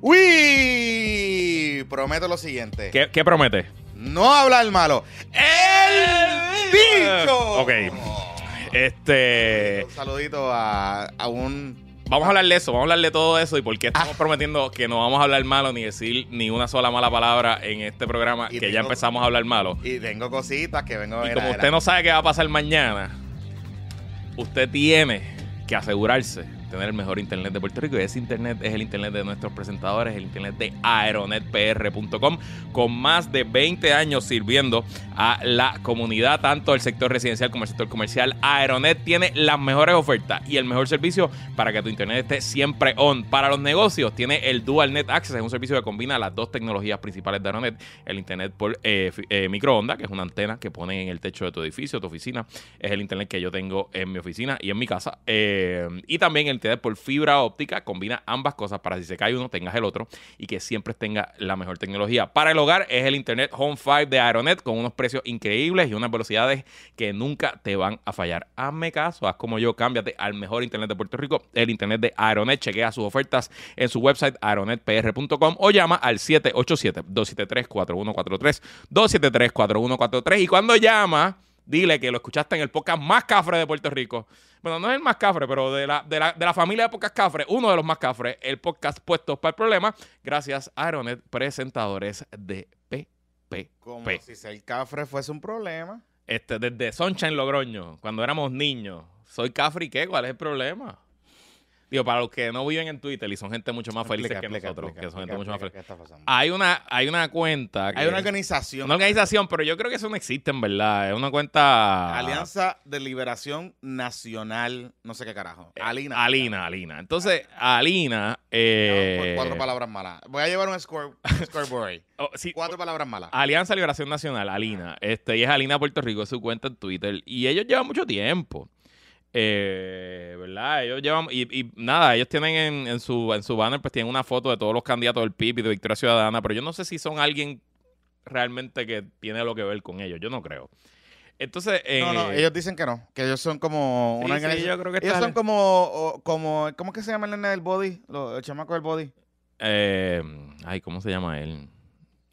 Uy, prometo lo siguiente. ¿Qué, qué promete? No hablar malo. ¡El bicho! Ok. Este. Un saludito a, a un... Vamos a hablar de eso, vamos a hablar de todo eso y por qué estamos Ah. prometiendo que no vamos a hablar malo ni decir ni una sola mala palabra en este programa, Y que ya empezamos a hablar malo. Y tengo cositas que vengo a Y ver. como usted no sabe qué va a pasar mañana, usted tiene que asegurarse tener el mejor internet de Puerto Rico. Y ese internet es el internet de nuestros presentadores, el internet de aeronetpr.com, con más de 20 años sirviendo a la comunidad, tanto el sector residencial como el sector comercial. Aeronet tiene las mejores ofertas y el mejor servicio para que tu internet esté siempre on. Para los negocios, tiene el Dual Net Access, es un servicio que combina las dos tecnologías principales de Aeronet, el internet por eh, eh, microondas, que es una antena que ponen en el techo de tu edificio, tu oficina, es el internet que yo tengo en mi oficina y en mi casa. Eh, y también el internet por fibra óptica, combina ambas cosas para si se cae uno, tengas el otro y que siempre tenga la mejor tecnología. Para el hogar es el internet Home 5 de Aeronet con unos precios increíbles y unas velocidades que nunca te van a fallar. Hazme caso, haz como yo, cámbiate al mejor internet de Puerto Rico, el internet de Aeronet. Chequea sus ofertas en su website aeronetpr.com o llama al 787-273-4143, 273-4143 y cuando llama, dile que lo escuchaste en el podcast más cafre de Puerto Rico. Bueno, no es el más cafre, pero de la, de la, de la familia de podcast cafre, uno de los más cafres, el podcast Puestos para el Problema, gracias a Aeronet, presentadores de PPP. Como si ser cafre fuese un problema. Este, desde Sunshine Logroño, cuando éramos niños. Soy cafre y qué, ¿cuál es el problema? Digo, para los que no viven en Twitter y son gente mucho más feliz que nosotros, explica, que son gente explica, mucho más feliz. qué está pasando. Hay una, hay una cuenta. que- Hay una organización. una organización, pero yo creo que eso no existe en verdad. Es una cuenta. Alianza de Liberación Nacional, no sé qué carajo. Alina. Alina, Alina. Entonces, Alina. Eh, cuatro palabras malas. Voy a llevar un, score, scoreboard oh, sí, Cuatro palabras malas. Alianza Liberación Nacional, Alina. Este, y es Alina Puerto Rico, es su cuenta en Twitter. Y ellos llevan mucho tiempo. Eh, ¿Verdad? Ellos llevan. Y, y nada, ellos tienen en, en su, en su banner, pues tienen una foto de todos los candidatos del PIB y de Victoria Ciudadana. Pero yo no sé si son alguien realmente que tiene lo que ver con ellos. Yo no creo. Entonces. No, no, eh, ellos dicen que no. Que ellos son como Sí, una sí, yo creo que ellos son como, como. ¿Cómo que se llama el nene del body? Lo- el chamaco del body. eh, ay, ¿cómo se llama él?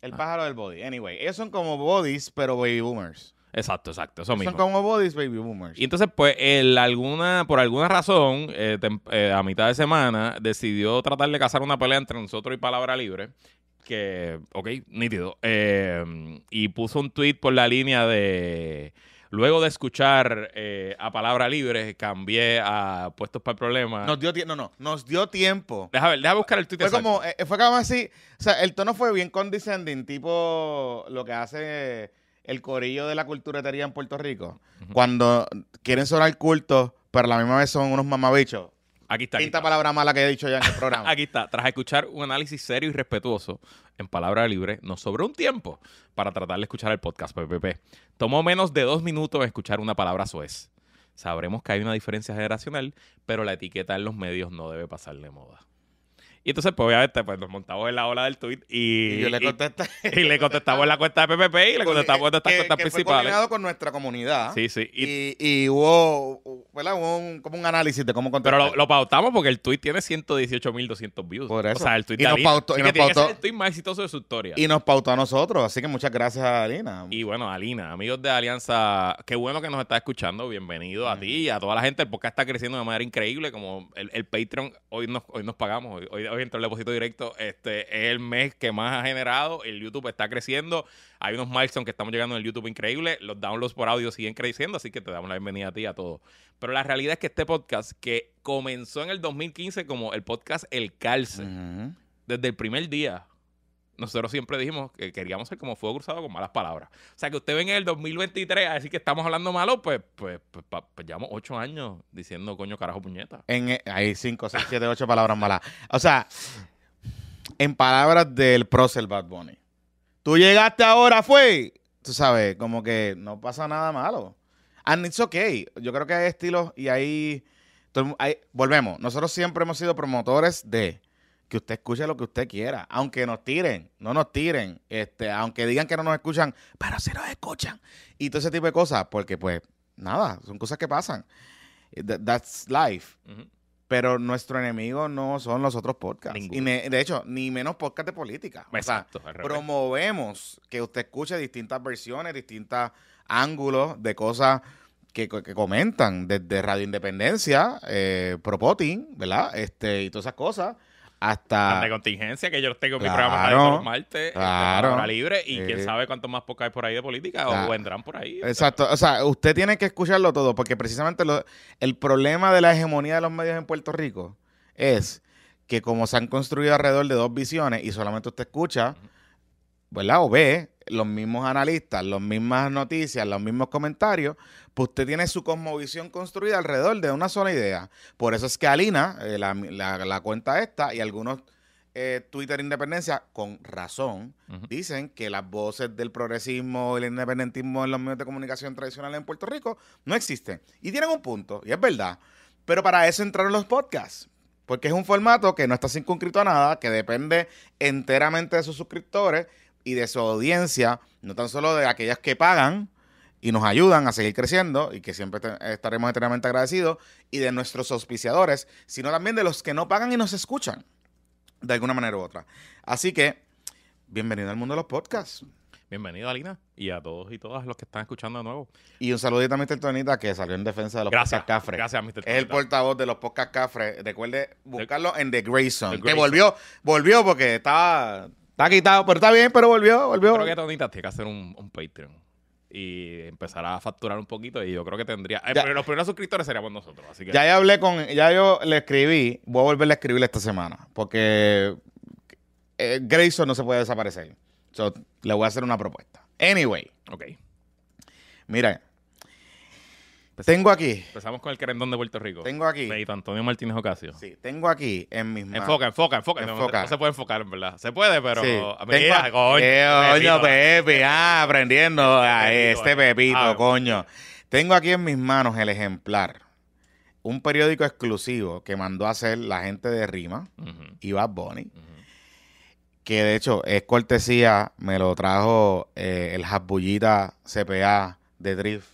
El Ah. pájaro del body. Anyway, ellos son como bodies, pero baby boomers. Exacto, exacto. Eso mismo. Son como bodies, baby boomers. Y entonces, pues, el, alguna, por alguna razón, eh, tem- eh, a mitad de semana, decidió tratar de cazar una pelea entre nosotros y Palabra Libre. Que, ok, nítido. Eh, y puso un tweet por la línea de. Luego de escuchar eh, a Palabra Libre, cambié a Puestos para el Problema. Nos dio tiempo. No, no. Nos dio tiempo. Deja ver, deja buscar el tweet Fue exacto. como, eh, fue como así, o sea, el tono fue bien condescending, tipo lo que hace el corillo de la culturetería en Puerto Rico, cuando quieren sonar cultos, pero a la misma vez son unos mamabichos. Aquí está. Quinta palabra mala que he dicho ya en el programa. Aquí está. Tras escuchar un análisis serio y respetuoso en palabra libre, nos sobró un tiempo para tratar de escuchar el podcast PPP. Tomó menos de dos minutos escuchar una palabra soez. Sabremos que hay una diferencia generacional, pero la etiqueta en los medios no debe pasar de moda. Y entonces, pues obviamente, pues nos montamos en la ola del tweet y, y yo le contesté. y le contestamos en la cuenta de PPP y le contestamos en nuestras que, cuentas que fue principales. coordinado con nuestra comunidad. Sí, sí. Y- Y, hubo, ¿verdad? Hubo un, como un análisis de cómo pero contestar. lo, lo pautamos porque el tweet tiene 118.200 views. Por eso. O sea, el tweet Y de nos Alina. pautó- y nos que pautó- el tweet más exitoso de su historia. Y nos pautó a nosotros, así que muchas gracias a Alina. Y bueno, Alina, amigos de Alianza, qué bueno que nos está escuchando. Bienvenido a ti y a toda la gente. El podcast está creciendo de manera increíble. Como el, el Patreon, hoy nos, hoy nos pagamos. Hoy, hoy, entró el depósito directo. Este es el mes que más ha generado. El YouTube está creciendo. Hay unos milestones que estamos llegando en el YouTube increíble. Los downloads por audio siguen creciendo. Así que te damos la bienvenida a ti y a todos. Pero la realidad es que este podcast, que comenzó en el 2015 como el podcast El Calce, desde el primer día, nosotros siempre dijimos que queríamos ser como fuego cruzado con malas palabras. O sea, que usted venga en el 2023 a decir que estamos hablando malo, pues, pues, pues, pues llevamos ocho años diciendo coño, carajo, puñeta. En, eh, hay 5, 6, 7, 8 palabras malas. O sea, en palabras del prócer Bad Bunny. Tú llegaste ahora, fue. Tú sabes, como que no pasa nada malo. And it's okay. Yo creo que hay estilos y hay, hay- Volvemos. Nosotros siempre hemos sido promotores de que usted escuche lo que usted quiera. Aunque nos tiren, no nos tiren. Este, aunque digan que no nos escuchan, pero sí nos escuchan. Y todo ese tipo de cosas. Porque, pues, nada, son cosas que pasan. That- That's life. Pero nuestro enemigo no son los otros podcasts. Ninguno. Y ne- de hecho, ni menos podcast de política. O sea, Exacto, promovemos que usted escuche distintas versiones, distintos ángulos de cosas que, que comentan, desde Radio Independencia, eh, Propotin, ¿verdad? Este, y todas esas cosas, hasta... de contingencia, que yo tengo mi Claro, programa de todos los martes, este, claro. hora libre, y quién sabe cuántos más podcasts hay por ahí de política, Claro. o vendrán por ahí. Exacto, o sea, usted tiene que escucharlo todo, porque precisamente lo- el problema de la hegemonía de los medios en Puerto Rico es que como se han construido alrededor de dos visiones y solamente usted escucha, ¿verdad? O ve los mismos analistas, las mismas noticias, los mismos comentarios, pues usted tiene su cosmovisión construida alrededor de una sola idea. Por eso es que Alina, eh, la, la- la cuenta esta y algunos eh, Twitter Independencia, con razón, dicen que las voces del progresismo y el independentismo en los medios de comunicación tradicionales en Puerto Rico no existen. Y tienen un punto, y es verdad. Pero para eso entraron los podcasts. Porque es un formato que no está circunscrito a nada, que depende enteramente de sus suscriptores y de su audiencia, no tan solo de aquellas que pagan y nos ayudan a seguir creciendo y que siempre estaremos eternamente agradecidos, y de nuestros auspiciadores, sino también de los que no pagan y nos escuchan, de alguna manera u otra. Así que, bienvenido al mundo de los podcasts. Bienvenido, Alina, y a todos y todas los que están escuchando de nuevo. Y un saludito a Mr. Tonita que salió en defensa de los Gracias, podcasts Cafre. gracias, Mr. Es el Tonita. portavoz de los podcasts Cafre. Recuerde buscarlo en The Grayson. The Que Grayson. volvió, volvió porque estaba, está quitado, pero está bien, pero volvió, volvió. Creo que Tonita tiene que hacer un, un Patreon y empezar a facturar un poquito, y yo creo que tendría... eh, Ya. pero los primeros suscriptores seríamos nosotros, así que... Ya yo hablé con, ya yo le escribí, voy a volverle a escribirle esta semana, porque eh, Grayson no se puede desaparecer. So, le voy a hacer una propuesta. Anyway, Ok. mira, Empezamos- tengo aquí, Empezamos con el querendón de Puerto Rico. tengo aquí, Benito Antonio Martínez Ocasio. sí, tengo aquí en mis manos. Enfoca, enfoca, enfoca. No, Enfoca. no se puede enfocar, en verdad. Se puede, pero... Sí. Mira, Tengo- coño. Eh, coño, Pepe, ah, aprendiendo a este eh. Pepito, Ah, coño. Tengo aquí en mis manos el ejemplar. Un periódico exclusivo que mandó a hacer la gente de Rima Ujú, y Bad Bunny. Que de hecho es cortesía, me lo trajo eh, el Hasbullita CPA de Drift,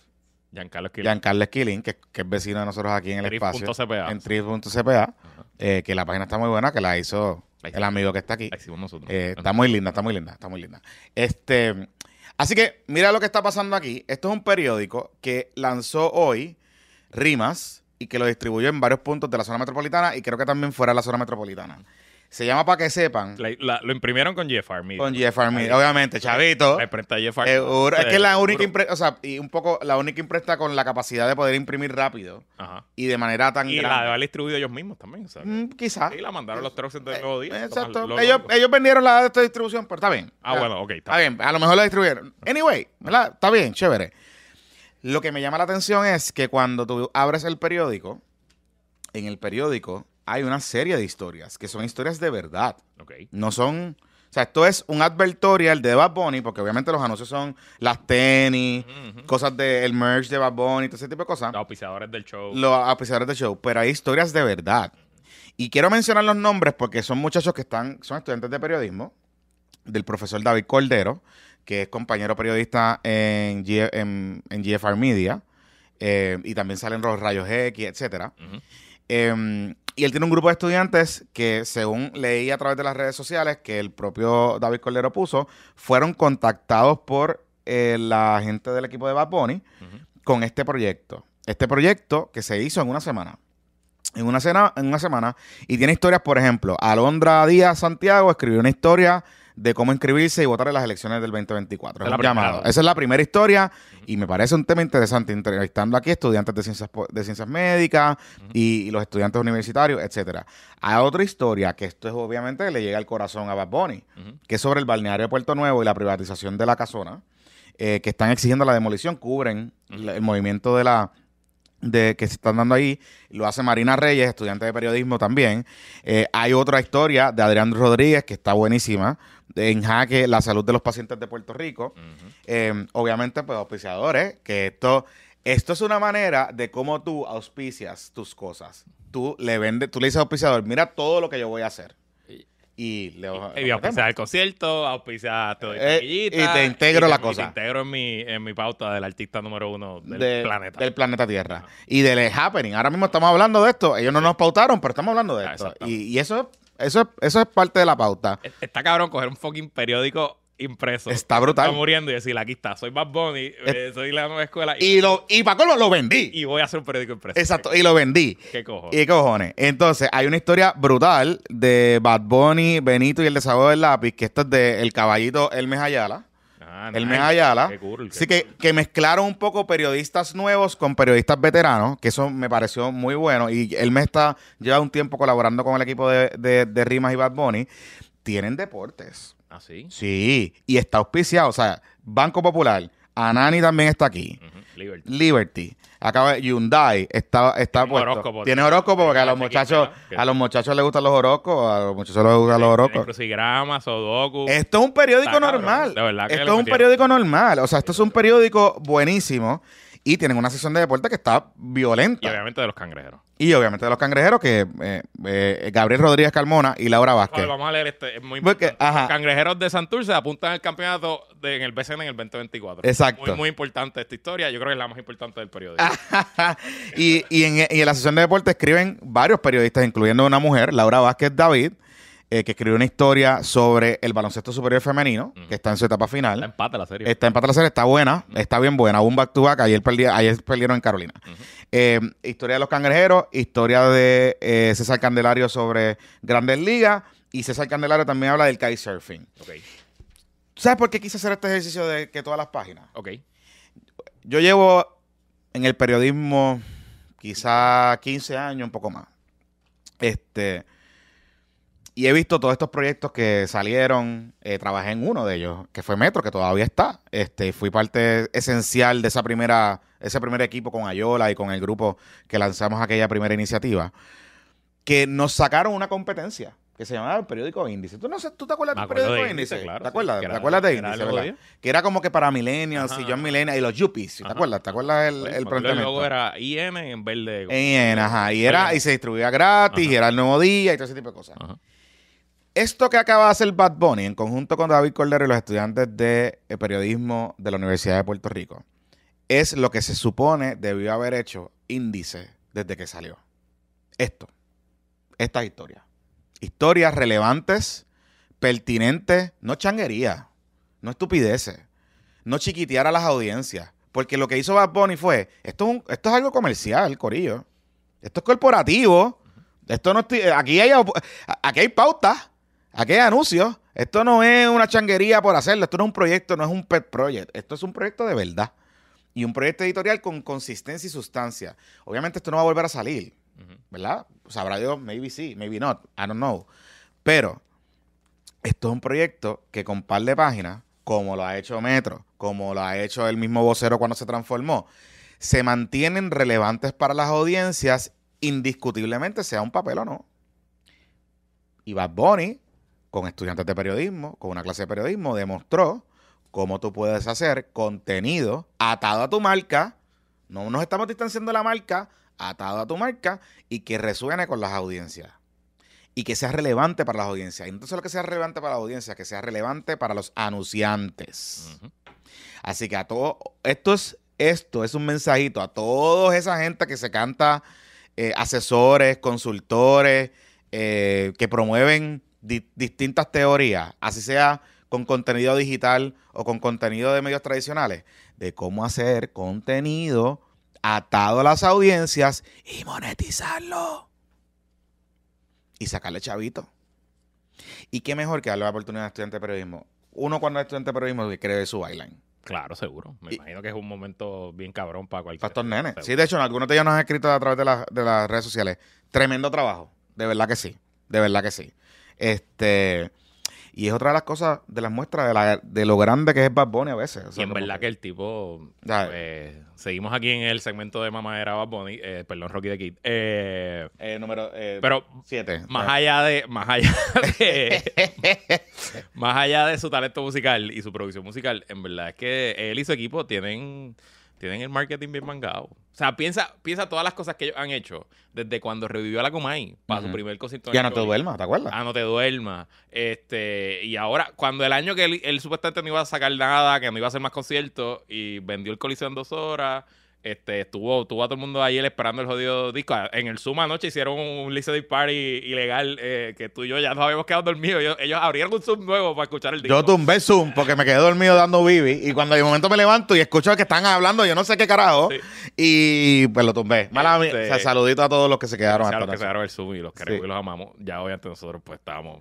Giancarlo Esquilín. Giancarlo Esquilín, que, que es vecino de nosotros aquí en el espacio. Drift.cpa. En Drift.cpa, eh, que la página está muy buena, que la hizo el amigo que está aquí. La hicimos nosotros. Eh, está muy linda, está muy linda, está muy linda. Este, así que mira lo que está pasando aquí. Esto es un periódico que lanzó hoy Rimas y que lo distribuyó en varios puntos de la zona metropolitana y creo que también fuera de la zona metropolitana. Se llama para que sepan La- la- lo imprimieron con GFR Media. con Jeff Ahí. obviamente, chavito. La imprenta GFR. Eh, es que la Seguro. única imprenta, o sea, y un poco la única imprenta con la capacidad de poder imprimir rápido Ajá. y de manera tan Y la de grande. haber distribuido ellos mismos también. Que- Mm, quizá. Sí, la mandaron los trucks del nuevo día. Exacto. lo ellos, ellos vendieron la de esta distribución, pero está bien. Ah, bueno, ok. Está bien, a lo mejor la distribuyeron. Anyway, ¿verdad? Está bien, chévere. Lo que me llama la atención es que cuando tú abres el periódico, en el periódico hay una serie de historias que son historias de verdad. Ok. No son. O sea, esto es un advertorial de Bad Bunny, porque obviamente los anuncios son las tenis, cosas del merch de Bad Bunny, todo ese tipo de cosas Los auspiciadores del show. los auspiciadores del show, pero hay historias de verdad. Y quiero mencionar los nombres porque son muchachos que están, son estudiantes de periodismo, del profesor David Cordero, que es compañero periodista en, G- en, en GFR Media, eh, y también salen los rayos X, etcétera. Eh, y él tiene un grupo de estudiantes que, según leí a través de las redes sociales que el propio David Cordero puso, fueron contactados por eh, la gente del equipo de Bad Bunny con este proyecto. Este proyecto que se hizo en una semana. En una, cena, en una semana. Y tiene historias, por ejemplo, Alondra Díaz Santiago escribió una historia de cómo inscribirse y votar en las elecciones del 2024. Es la un llamado. Esa es la primera historia y me parece un tema interesante entrevistando aquí estudiantes de ciencias, de ciencias médicas y, y los estudiantes universitarios, etcétera. Hay otra historia que esto es obviamente le llega al corazón a Bad Bunny, que es sobre el balneario de Puerto Nuevo y la privatización de la casona, eh, que están exigiendo la demolición, cubren el movimiento de la de que se están dando ahí, lo hace Marina Reyes, estudiante de periodismo también. Eh, hay otra historia de Adrián Rodríguez que está buenísima, en jaque la salud de los pacientes de Puerto Rico. Eh, obviamente, pues auspiciadores, que esto, esto es una manera de cómo tú auspicias tus cosas. Tú le vendes, tú le dices al auspiciador, mira todo lo que yo voy a hacer. y le Y auspiciar el concierto, auspiciar te doy Eh, y te integro la y cosa. Te integro en mi, en mi pauta del artista número uno del de- planeta. Del planeta Tierra. Y del happening. Ahora mismo estamos hablando de esto. Ellos no nos pautaron, pero estamos hablando de Ah, esto. Y, y eso, eso, eso es parte de la pauta. E- Está cabrón coger un fucking periódico impreso. Está brutal. Está muriendo y decir, aquí está, soy Bad Bunny, eh, soy la nueva escuela y, Y lo, y para colmo lo vendí. y voy a hacer un periódico impreso. Exacto, y lo vendí. ¿Qué cojo? ¿Y cojones? Entonces, hay una historia brutal de Bad Bunny, Benito y el desagüe del lápiz, que esto es de El Caballito Hermes Ayala. Ah, El nice. Mes Ayala. Qué cool, qué Así que, cool. que mezclaron un poco periodistas nuevos con periodistas veteranos, que eso me pareció muy bueno. Y él me está lleva un tiempo colaborando con el equipo de, de- de Rimas y Bad Bunny. Tienen deportes. Ah, sí. Sí, y está auspiciado. O sea, Banco Popular, Anani también está aquí. Ujú, Liberty. Liberty. Acaba Hyundai está, está Tiene puesto. horóscopo. Tiene horóscopo porque a los muchachos, a los muchachos les gustan los horóscopos, a los muchachos les gustan los horóscopos. Crucigrama, Sudoku. Esto es un periódico normal. Esto es un periódico normal. O sea, esto es un periódico buenísimo. Y tienen una sección de deporte que está violenta. Y obviamente de los cangrejeros. Y obviamente de los cangrejeros, que eh, eh, Gabriel Rodríguez Carmona y Laura Vázquez. Vale, vamos a leer este. Es muy Porque, importante. ajá. Los cangrejeros de Santurce apuntan al campeonato de- en el BCN en el 2024. Exacto. Muy, muy importante esta historia. Yo creo que es la más importante del periódico. y, y en, y en la sección de deporte escriben varios periodistas, incluyendo una mujer, Laura Vázquez David, eh, que escribió una historia sobre el baloncesto superior femenino, que está en su etapa Está final. empate la serie. Está en la serie, está buena, está bien buena. Un back to back, ayer, perdi- ayer perdieron en Carolina. Eh, historia de los cangrejeros, historia de eh, César Candelario sobre Grandes Ligas. Y César Candelario también habla del kitesurfing. Ok, ¿Sabes por qué quise hacer este ejercicio de que todas las páginas? ok. Yo llevo en el periodismo quizá 15 años, un poco más. Este. Y he visto todos estos proyectos que salieron. eh, trabajé en uno de ellos, que fue Metro, que todavía está. Este, fui parte esencial de esa primera, ese primer equipo con Ayola y con el grupo que lanzamos aquella primera iniciativa. Que nos sacaron una competencia que se llamaba el periódico Índice. ¿Tú, no sé, ¿tú te acuerdas del periódico de Índice? Índice, claro, ¿Te acuerdas? sí, ¿Te acuerdas de Índice, verdad? Que era como que para Millennials Ajá, y John ajá. Millennials y los Yuppies. ¿Te acuerdas? ¿Te acuerdas el, Pues, el planteamiento? logo era IM en verde. En, ajá, y, era, y se distribuía gratis, Ajá. y era el nuevo día y todo ese tipo de cosas. Ajá. Esto que acaba de hacer Bad Bunny en conjunto con David Cordero y los estudiantes de eh, periodismo de la Universidad de Puerto Rico es lo que se supone debió haber hecho Índice desde que salió. Esto, estas historias. Historias relevantes, pertinentes, no changuería, no estupideces, no chiquitear a las audiencias. Porque lo que hizo Bad Bunny fue, esto es, un- esto es algo comercial, Corillo. Esto es corporativo. Esto no aquí hay aquí hay pautas, aquí hay anuncios. Esto no es una changuería por hacerlo. Esto no es un proyecto, no es un pet project. Esto es un proyecto de verdad. Y un proyecto editorial con consistencia y sustancia. Obviamente esto no va a volver a salir. ¿verdad? Sabrá Dios, maybe sí, maybe not. I don't know. Pero esto es un proyecto que con par de páginas, como lo ha hecho Metro, como lo ha hecho el mismo vocero cuando se transformó, se mantienen relevantes para las audiencias, indiscutiblemente sea un papel o no. Y Bad Bunny, con estudiantes de periodismo, con una clase de periodismo, demostró cómo tú puedes hacer contenido atado a tu marca. No nos estamos distanciando de la marca, atado a tu marca y que resuene con las audiencias. Y que sea relevante para las audiencias. Y no solo que sea relevante para las audiencias, que sea relevante para los anunciantes. Así que a todo, esto es, esto es un mensajito a toda esa gente que se canta eh, asesores, consultores, eh, que promueven di- distintas teorías, así sea con contenido digital o con contenido de medios tradicionales, de cómo hacer contenido atado a las audiencias y monetizarlo. Y sacarle chavito. Y qué mejor que darle la oportunidad a estudiante de periodismo. Uno cuando es estudiante de periodismo que cree su byline. Claro, seguro. Me Y- imagino que es un momento bien cabrón para cualquier. Pastor Nene. seguro. Sí, de hecho, algunos de ellos nos han escrito a través de las redes sociales. Tremendo trabajo. De verdad que sí. De verdad que sí. Este. Y es otra de las cosas, de las muestras de, la- de lo grande que es Bad Bunny a veces. O Y en verdad que el tipo. Pues, seguimos aquí en el segmento de Mamadera Bad Bunny. eh, perdón, Rocky de Kid. Eh, Eh, número eh, pero siete. más allá de. Más allá de. más allá de su talento musical y su producción musical, en verdad es que él y su equipo tienen. Tienen el marketing bien mangado. O sea, piensa, piensa todas las cosas que ellos han hecho desde cuando revivió a la Comay para su primer concierto. Ya no te duermas, ¿te acuerdas? Ah, no te duermas. Este, y ahora, cuando el año que él, él supuestamente no iba a sacar nada, que no iba a hacer más conciertos, y vendió el Coliseo en dos horas, este, estuvo, tuvo a todo el mundo ayer esperando el jodido disco. En el Zoom anoche hicieron un listening party ilegal eh, que tú y yo ya nos habíamos quedado dormidos. Ellos, ellos abrieron un Zoom nuevo para escuchar el disco. Yo tumbé Zoom porque me quedé dormido dando bibi y cuando de momento me levanto y escucho que están hablando, yo no sé qué carajo, Sí. y pues lo tumbé. Mala mía. Este- O sea, saludito a todos los que se quedaron hasta los que se dieron el Zoom y los queremos Sí. y los amamos. Ya obviamente nosotros pues estábamos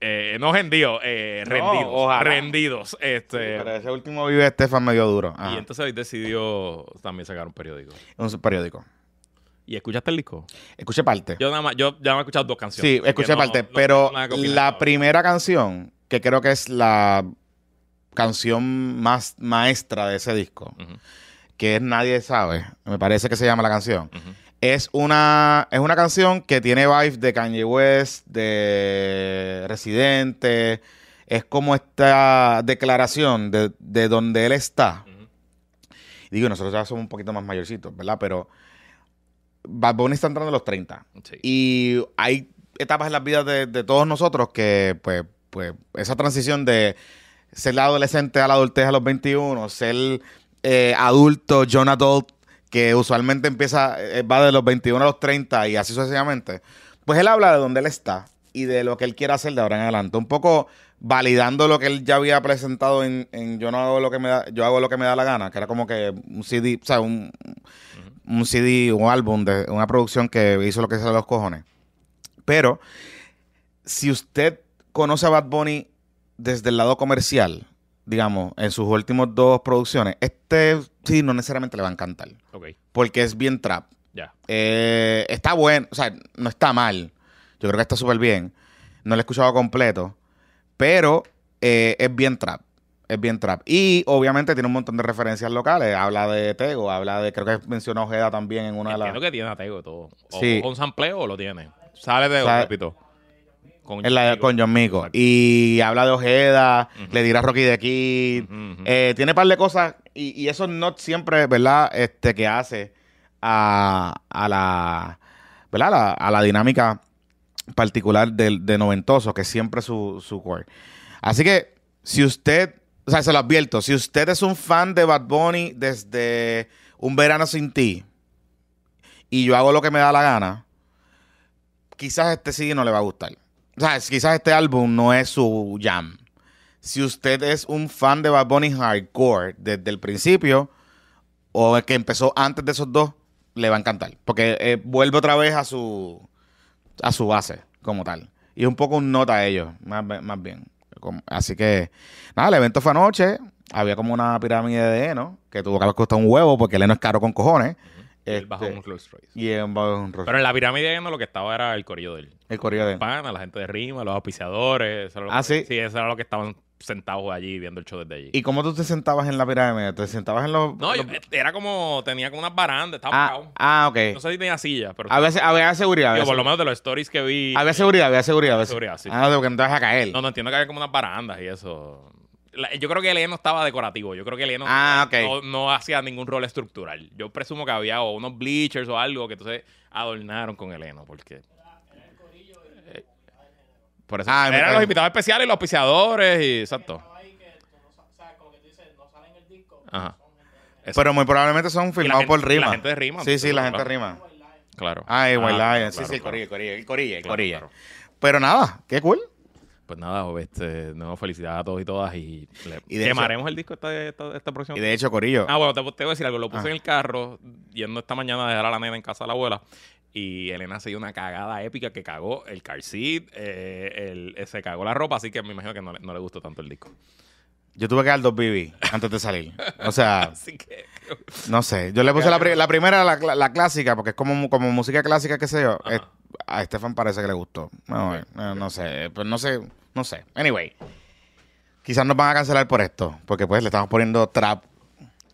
eh, no rendidos, eh, rendidos. rendidos. Este, Pero ese último vive Estefan medio duro. Ajá. y entonces hoy decidió también sacar un periódico. Un periódico. ¿Y escuchaste el disco? Escuché parte. Yo nada más, yo ya me he escuchado dos canciones. Sí, escuché no- parte. no pero la primera canción, que creo que es la canción más maestra de ese disco, que es Nadie Sabe, me parece que se llama la canción. Es una, es una canción que tiene vibes de Kanye West, de Residente. Es como esta declaración de, de donde él está. Digo, nosotros ya somos un poquito más mayorcitos, ¿verdad? Pero Bad Bunny está entrando en los 30. Sí. Y hay etapas en las vidas de, de todos nosotros que, pues, pues, esa transición de ser adolescente a la adultez a los 21, ser eh, adulto, John Adult, que usualmente empieza, eh, va de los 21 a los 30 y así sucesivamente, pues él habla de dónde él está y de lo que él quiere hacer de ahora en adelante. Un poco validando lo que él ya había presentado en, en Yo no hago lo que me da, yo hago lo que me da la gana, que era como que un CD, o sea, un, un CD, un álbum de una producción que hizo lo que se los cojones. Pero si usted conoce a Bad Bunny desde el lado comercial, digamos, en sus últimas dos producciones, este sí no necesariamente le va a encantar. Porque es bien trap. ya. Eh, está bueno, o sea, no está mal. Yo creo que está súper bien. No lo he escuchado completo. Pero eh, es bien trap. Es bien trap. Y obviamente tiene un montón de referencias locales. Habla de Tego, habla de. Creo que mencionó Ojeda también en una de Entiendo las. que tiene a Tego todo. O Sí. con sampleo o lo tiene. Sale de Sale- repito. Con En la, con John Mico. Y habla de Ojeda, le dirá Rocky de Kid. Eh, tiene un par de cosas. Y, y eso no siempre, ¿verdad? Este, que hace a, a la. ¿Verdad? La, a la dinámica particular del de noventoso, que es siempre su, su core. Así que, si usted. O sea, se lo advierto. Si usted es un fan de Bad Bunny desde Un Verano Sin Ti. Y yo hago lo que me da la gana. Quizás este CD no le va a gustar. O sea, quizás este álbum no es su jam. Si usted es un fan de Bad Bunny hardcore desde el principio, o el que empezó antes de esos dos, le va a encantar. Porque eh, vuelve otra vez a su a su base, como tal. Y es un poco un nota a ellos, más, más bien. Así que, nada, el evento fue anoche. Había como una pirámide de heno, que tuvo que haber costado un huevo, porque el heno es caro con cojones. Él Este, bajó un Rolls Royce. y él bajó un Rolls- Pero en la pirámide no lo que estaba era el corillo de él. el correo de Pana, la gente de Rima, los auspiciadores. eso era lo Ah, que- ¿sí? Sí, eso era lo que estaban sentados allí viendo el show desde allí. ¿Y cómo tú te sentabas en la pirámide? ¿Te sentabas en los...? no, yo- era como, tenía como unas barandas, estaba ah, ah, ok. No sé si tenía silla, pero A veces había seguridad. Había, por lo menos de los stories que vi. había seguridad, había seguridad. había seguridad, sí. Ah, porque no te vas a caer. No, no entiendo que había como unas barandas y eso. La- yo creo que el no estaba decorativo. Yo creo que el no, Ah, ok. no, no hacía ningún rol estructural. Yo presumo que había o unos bleachers o algo que entonces adornaron con el heno, porque. Eh, Por eso. Ah, eran cago. los invitados especiales y los auspiciadores y. Exacto. Ajá. Eso. Pero muy probablemente son Y filmados por y la Rima. gente de Rima, Sí, sí, la gente de Rima. Claro. Ah, White claro, Lion. Sí, claro, sí, el claro. corilla, el corilla, el corilla, el Claro, corilla. claro. Pero nada, qué cool. Pues nada, este, no, felicidades a todos y todas y, le- Y de quemaremos el disco esta, esta, esta próxima Y de hecho, Corillo, Ah, bueno, te, te voy a decir algo. Lo puse Ah. en el carro, yendo esta mañana a dejar a la nena en casa de la abuela. Y Elena se dio una cagada épica que cagó el car seat, eh, el- eh, se cagó la ropa, así que me imagino que no, le- no le gustó tanto el disco. yo tuve que dar dos BB antes de salir. O sea, Así que. no sé. Yo le puse la, pri- la primera, la, la clásica, porque es como, como música clásica, qué sé yo. Es- a Estefan parece que le gustó. No, eh, no sé, pues no sé, no sé. Anyway, quizás nos van a cancelar por esto, porque pues le estamos poniendo trap.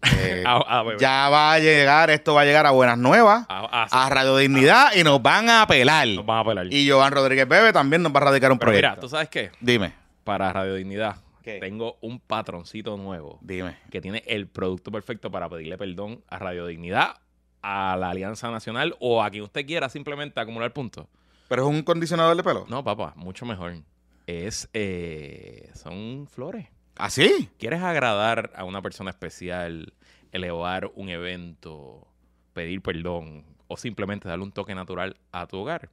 Eh, Ah, ah, ya va a llegar, esto va a llegar a Buenas Nuevas, Ah, ah, sí. a Radio Dignidad y nos van a apelar. Nos van a pelar. Y Joan Rodríguez Bebe también nos va a radicar un Pero proyecto. mira, ¿tú sabes qué? Dime. Para Radio Dignidad, ¿Qué? tengo un patroncito nuevo Dime. que tiene el producto perfecto para pedirle perdón a Radio Dignidad, a la Alianza Nacional o a quien usted quiera simplemente acumular puntos. ¿Pero es un condicionador de pelo? No, papá, mucho mejor. Es, eh, son flores. ¿Así? ¿Quieres agradar a una persona especial, elevar un evento, pedir perdón o simplemente darle un toque natural a tu hogar?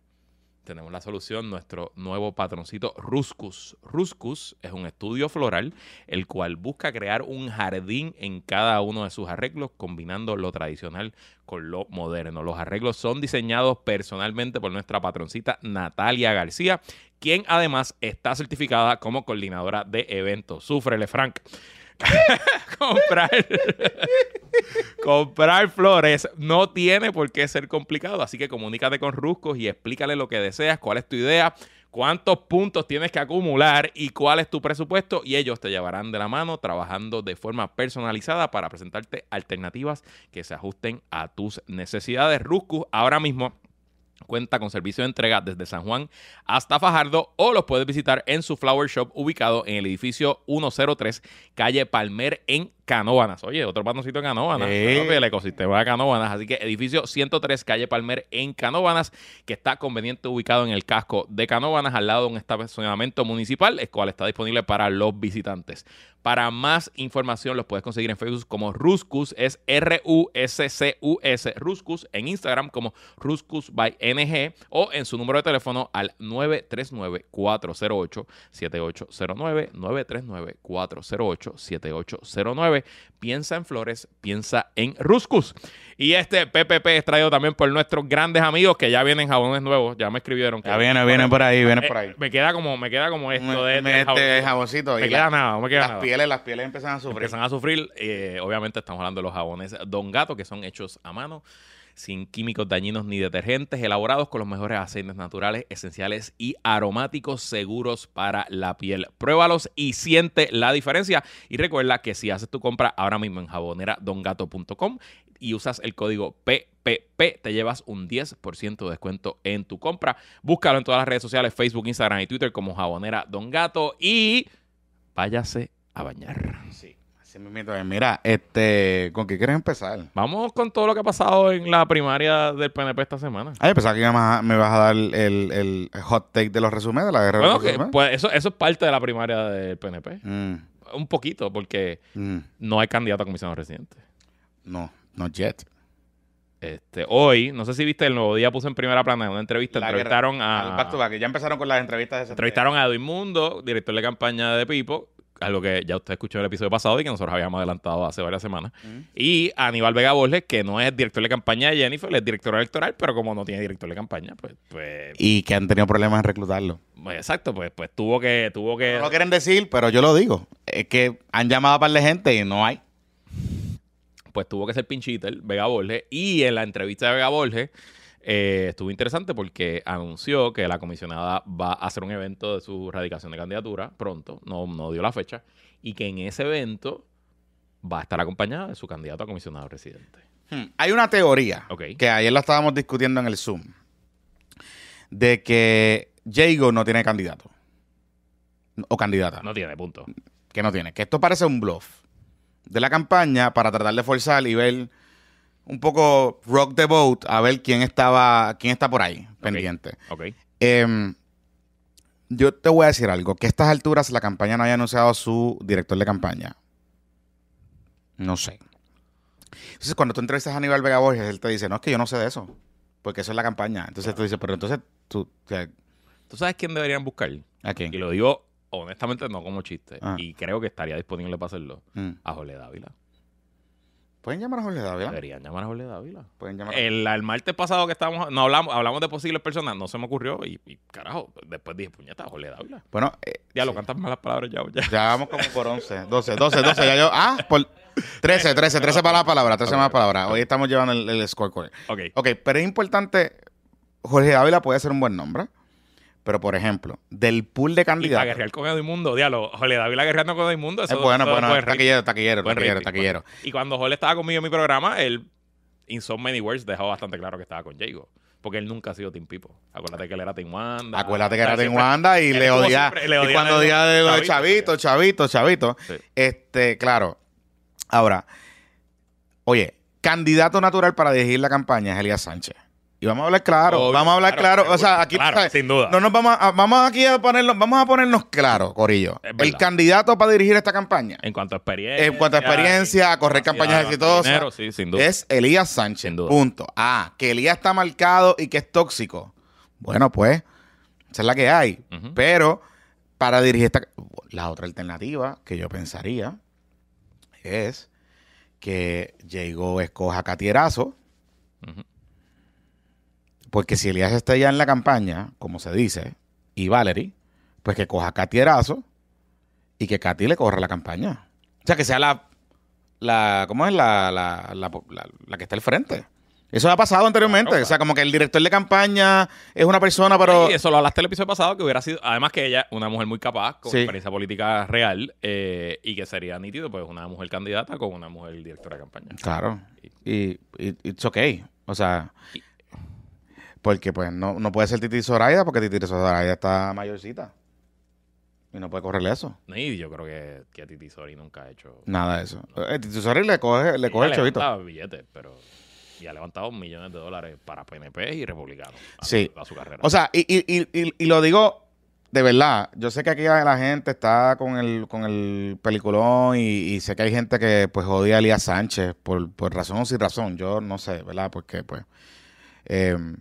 Tenemos la solución, nuestro nuevo patroncito Ruscus. Ruscus es un estudio floral el cual busca crear un jardín en cada uno de sus arreglos, combinando lo tradicional con lo moderno. Los arreglos son diseñados personalmente por nuestra patroncita Natalia García, quien además está certificada como coordinadora de eventos. Súfrele, Frank. comprar, comprar flores no tiene por qué ser complicado, así que comunícate con Ruscos y explícale lo que deseas, cuál es tu idea, cuántos puntos tienes que acumular y cuál es tu presupuesto y ellos te llevarán de la mano trabajando de forma personalizada para presentarte alternativas que se ajusten a tus necesidades. Ruscus ahora mismo cuenta con servicio de entrega desde San Juan hasta Fajardo o los puedes visitar en su flower shop ubicado en el edificio 103 calle Palmer en Canóvanas. Oye, otro patroncito en Canóvanas. Eh. Papi, El ecosistema de Canóvanas. Así que edificio 103 calle Palmer en Canóvanas, que está conveniente ubicado en el casco de Canóvanas al lado de un estacionamiento municipal, el cual está disponible para los visitantes. Para más información los puedes conseguir en Facebook como Ruscus, es R-U-S-C-U-S, Ruscus, en Instagram como Ruscus by NG o en su número de teléfono al 939-408-7809, 939-408-7809. Piensa en flores, piensa en Ruscus. Y este PPP es traído también por nuestros grandes amigos que ya vienen jabones nuevos, ya me escribieron. que- Ya viene, viene por ahí, viene Eh, por ahí. Me queda como, me queda como esto de, de este jabón. jaboncito. Me queda la- nada, me queda las nada. pieles, las pieles empiezan a sufrir. Empiezan a sufrir. eh, obviamente estamos hablando de los jabones Don Gato, que son hechos a mano, sin químicos dañinos ni detergentes, elaborados con los mejores aceites naturales, esenciales y aromáticos seguros para la piel. Pruébalos y siente la diferencia. Y recuerda que si haces tu compra ahora mismo en jaboneradongato.com y usas el código PPP, te llevas un 10% de descuento en tu compra. Búscalo en todas las redes sociales, Facebook, Instagram y Twitter como Jabonera Don Gato y váyase a bañar. Sí, así mismito es. Mira, este, ¿con qué quieres empezar? Vamos con todo lo que ha pasado en la primaria del PNP esta semana. Ay, pensaba que me vas a- me vas a dar el, el hot take de los resúmenes, de la guerra de Bueno, los que, pues eso, eso es parte de la primaria del PNP. Mm, Un poquito, porque mm, no hay candidato a comisionado residente. no, not yet. Este, hoy, no sé si viste, el nuevo día puso en primera plana una entrevista, La entrevistaron guerra- al back to a back, Ya empezaron con las entrevistas de ese entrevistaron a Edwin Mundo, director de campaña de Pipo, algo que ya usted escuchó en el episodio pasado y que nosotros habíamos adelantado hace varias semanas. Mm. Y Aníbal Vega Borges, que no es director de campaña de Jennifer, es director electoral, pero como no tiene director de campaña, pues, pues, Y que han tenido problemas en reclutarlo. pues, exacto, pues, pues tuvo que, tuvo que No lo quieren decir, pero yo lo digo. Es que han llamado a par de gente y no hay. pues tuvo que ser pinchita el Vega Borges. Y en la entrevista de Vega Borges eh, estuvo interesante porque anunció que la comisionada va a hacer un evento de su radicación de candidatura pronto, no, no dio la fecha, y que en ese evento va a estar acompañada de su candidato a comisionado residente. Hmm. Hay una teoría que ayer la estábamos discutiendo en el Zoom de que Jago no tiene candidato o candidata. No tiene punto. que no tiene. Que esto parece un bluff de la campaña para tratar de forzar y ver un poco rock the boat a ver quién estaba, quién está por ahí pendiente. Ok. Em, yo te voy a decir algo, que a estas alturas la campaña no haya anunciado a su director de campaña. No sé. Entonces, cuando tú entrevistas a Aníbal Vega Borges, él te dice, no, es que yo no sé de eso, porque eso es la campaña. Entonces tú dices, pero entonces tú, o sea, ¿Tú sabes quién deberían buscar? ¿a quién? Y lo digo honestamente, no como chiste. Ah. Y creo que estaría disponible para hacerlo. Mm. A Jorge Dávila. ¿Pueden llamar a Jorge Dávila? Deberían llamar a Jorge Dávila. Pueden llamar a... El, el martes pasado que estábamos, no hablamos, hablamos de posibles personas, no se me ocurrió y, y, carajo, después dije, puñeta, Jorge Dávila. Bueno, eh, Ya lo sí. cantas malas palabras ya. ya. Ya vamos como por 11, 12, 12, 12. Ya yo, ah, por 13, 13, 13 para la palabra, 13 más palabras. Hoy estamos llevando el, el scorecard. Ok. Ok, pero es importante, Jorge Dávila puede ser un buen nombre, pero por ejemplo, del pool de Y candidatos. guerrear con Edmundo, diablo, Jorge Dávila guerreando con Edmundo, eso Es bueno, eso bueno, buen rating. taquillero, taquillero, Buen taquillero, taquillero. Y cuando Jorge estaba conmigo en mi programa, él, in so many words, dejó bastante claro que estaba con Jago. Porque él nunca ha sido Team Pipo. Acuérdate que él era Team Wanda. Acuérdate que O sea, era Team Wanda y le estuvo odia. siempre- le Y cuando de odia de lo de Chavito, Chavito, Chavito, Chavito. Sí. Este, claro. Ahora, oye, candidato natural para dirigir la campaña es Elías Sánchez. Y vamos a hablar claro, Obvio, vamos a hablar claro. claro, o sea, aquí claro, ¿sabes? sin duda. No nos vamos a, vamos aquí a ponernos, vamos a ponernos claro, Corillo. El candidato para dirigir esta campaña, En cuanto a experiencia. en cuanto a experiencia, a correr campañas exitosas, dinero, sí, sin duda. es Elías Sánchez. Sin duda. Punto. Ah, que Elías está marcado y que es tóxico. Bueno, pues, esa es la que hay. Pero para dirigir esta. La otra alternativa que yo pensaría es que Diego escoja a Catierazo. Ujú. Porque si Elías está ya en la campaña, como se dice, y Valerie, pues que coja a Catierazo y que Katy le corra la campaña. O sea, que sea la. la ¿Cómo es? La, la, la, la- que está al frente. Eso ha pasado anteriormente. Claro, O sea, como que el director de campaña es una persona, pero. Y eso lo hablaste el episodio pasado, que hubiera sido, además que ella, una mujer muy capaz, con Sí. experiencia política real, eh, y que sería nítido, pues una mujer candidata con una mujer directora de campaña. Claro. Y, y it's okay. O sea. Porque pues no, no puede ser Titi Zoraida porque Titi Zoraida está mayorcita. Y no puede correrle eso. Y yo creo que, que Titi Sori nunca ha hecho... Nada de eso. Eh, Titi Zoraida le coge, le coge el levanta billetes, pero... Y ha levantado millones de dólares para PNP y republicanos a, Sí. su, a su carrera. O sea, y, y, y, y- y lo digo de verdad. Yo sé que aquí la gente está con el, con el peliculón y, y sé que hay gente que pues odia a Elías Sánchez por, por razón o sin razón. Yo no sé, ¿verdad? Porque pues... em,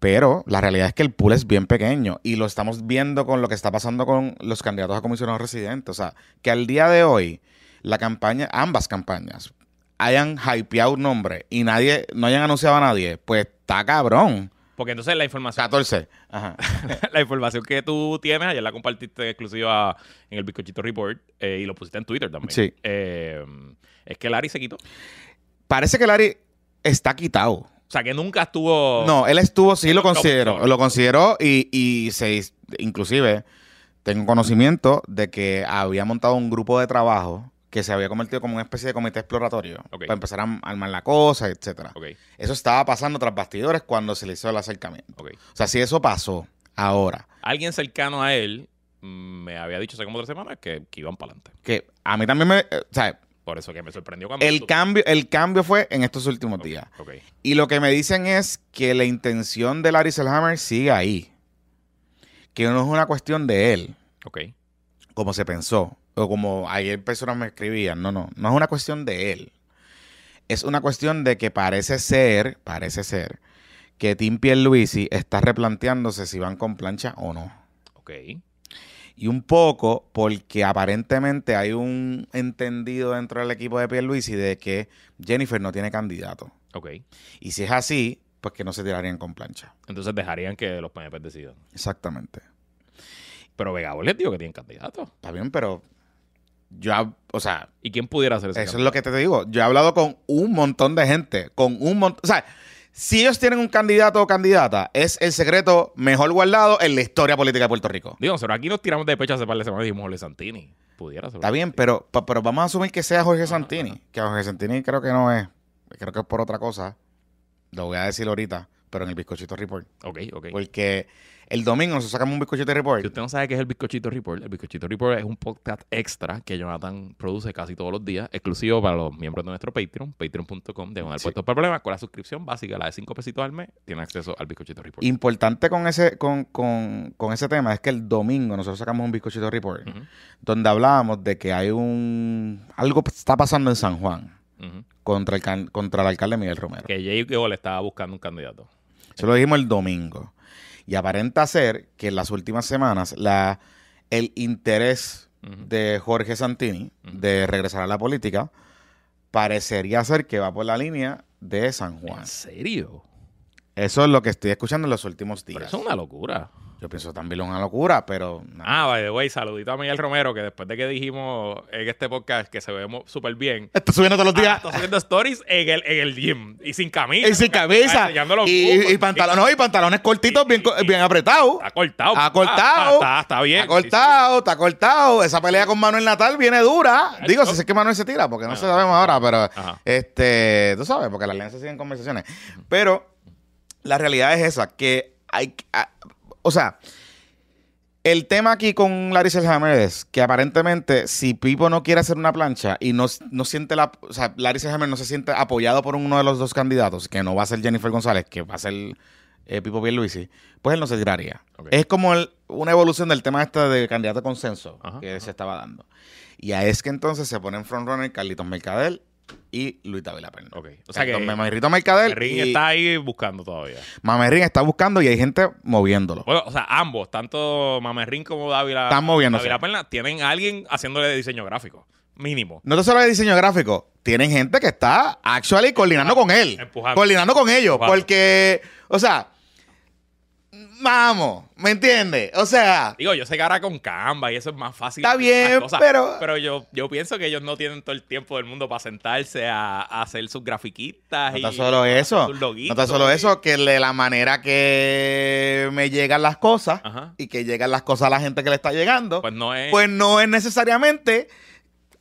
pero la realidad es que el pool es bien pequeño y lo estamos viendo con lo que está pasando con los candidatos a comisionados residentes. O sea, que al día de hoy la campaña, ambas campañas, hayan hypeado un nombre y nadie, no hayan anunciado a nadie, pues está cabrón. Porque entonces la información 14. Ajá. la información que tú tienes, ayer la compartiste exclusiva en el Bizcochito Report eh, y lo pusiste en Twitter también. Sí. Eh, es que Larry se quitó. Parece que Larry está quitado. O sea, que nunca estuvo... No, él estuvo, sí lo consideró. Lo consideró y, y se inclusive tengo conocimiento de que había montado un grupo de trabajo que se había convertido como una especie de comité exploratorio Ok. para empezar a armar la cosa, etcétera. Ok, Eso estaba pasando tras bastidores cuando se le hizo el acercamiento. ok. O sea, si eso pasó ahora, Alguien cercano a él mm, me había dicho hace como tres semanas que, que iban para adelante. que a mí también me, eh, o sea, Por eso que me sorprendió cuando... el tú- cambio, el cambio fue en estos últimos días. Y lo que me dicen es que la intención de Larry Selhammer sigue ahí. Que no es una cuestión de él, ok. como se pensó, o como ayer personas me escribían. No, no, no es una cuestión de él. Es una cuestión de que parece ser, parece ser, que Tim Pierluisi está replanteándose si van con plancha o no. Ok. Y un poco porque aparentemente hay un entendido dentro del equipo de Pierluisi de que Jennifer no tiene candidato. Ok. Y si es así, pues que no se tirarían con plancha. Entonces dejarían que los PNP decidan. Exactamente. Pero Vega les digo que tienen candidato. Está bien, pero yo, o sea, ¿Y quién pudiera hacer ese eso es lo que te digo. Yo he hablado con un montón de gente, con un montón, o sea, si ellos tienen un candidato o candidata, es el secreto mejor guardado en la historia política de Puerto Rico. Digo, pero aquí nos tiramos de pecho hace par de semanas y dijimos Jorge Santini. Pudiera ser. Está bien, pero, pero vamos a asumir que sea Jorge Santini. Que Jorge Santini creo que no es. Creo que es por otra cosa. Lo voy a decir ahorita, pero en el bizcochito report. Ok, ok. Porque el domingo nosotros sacamos un bizcochito report. Si usted no sabe qué es el Bizcochito Report, el Bizcochito Report es un podcast extra que Jonathan produce casi todos los días, exclusivo para los miembros de nuestro Patreon, patreon.com, de Sí. puestos para problemas. Con la suscripción básica, la de 5 pesitos al mes, tiene acceso al Bizcochito Report. Importante con ese, con, con, con ese tema es que el domingo nosotros sacamos un bizcochito report donde hablábamos de que hay un algo está pasando en San Juan contra el contra el alcalde Miguel Romero. Que Jay le estaba buscando un candidato. Eso lo dijimos el domingo. Y aparenta ser que en las últimas semanas la, el interés de Jorge Santini de regresar a la política parecería ser que va por la línea de San Juan. ¿En serio? Eso es lo que estoy escuchando en los últimos Pero días. eso es una locura. Yo pienso también una locura, pero nada. Ah, by the way, saludito a Miguel Romero, que después de que dijimos en este podcast que se vemos súper bien, Está subiendo todos los ah, días. está subiendo stories en el, en el gym y sin camisa. Y sin camisa. Los Y, muslos. y pantalones, no, y pantalones cortitos, bien, y- bien apretados. Está cortado. Está Ah, cortado. Está, está bien. Está cortado, está cortado. Esa pelea con Manuel Natal viene dura. Ay, Digo, no. si es que Manuel se tira, porque no Ajá. sabemos ahora, pero Ajá. este, tú sabes, porque las alianzas siguen conversaciones. Pero La realidad es esa, que hay... a- o sea, el tema aquí con Larry Selhammer es que aparentemente si Pipo no quiere hacer una plancha y no, no siente la... O sea, Larry Selhammer no se siente apoyado por uno de los dos candidatos, que no va a ser Jennifer González, que va a ser eh, Pipo Pierluisi, pues él no se tiraría. Es como el- una evolución del tema este de candidato a consenso Ajá, que ajá. se estaba dando. Y a es que entonces se ponen frontrunner Carlitos Mercadel y Luis Dávila Perna. Ok. O sea que Mamerrito Ring y está ahí buscando todavía. Mamerrín está buscando y hay gente moviéndolo. Bueno, o sea, ambos, tanto Mamerrín como Dávila, Están moviéndose. Dávila Perna, tienen a alguien haciéndole diseño gráfico. Mínimo. No te solo de diseño gráfico, tienen gente que está actually coordinando con él. Empujando. Coordinando con ellos. Empujando. Porque, o sea, vamos, ¿me entiendes? O sea, Digo, yo sé que ahora con Canva y eso es más fácil. Está bien, pero- Pero yo, yo pienso que ellos no tienen todo el tiempo del mundo para sentarse a, a hacer sus grafiquitas. no y está solo eso. loguitos No está solo y- eso, que de la manera que me llegan las cosas Ajá. y que llegan las cosas a la gente que le está llegando, Pues no es. pues no es necesariamente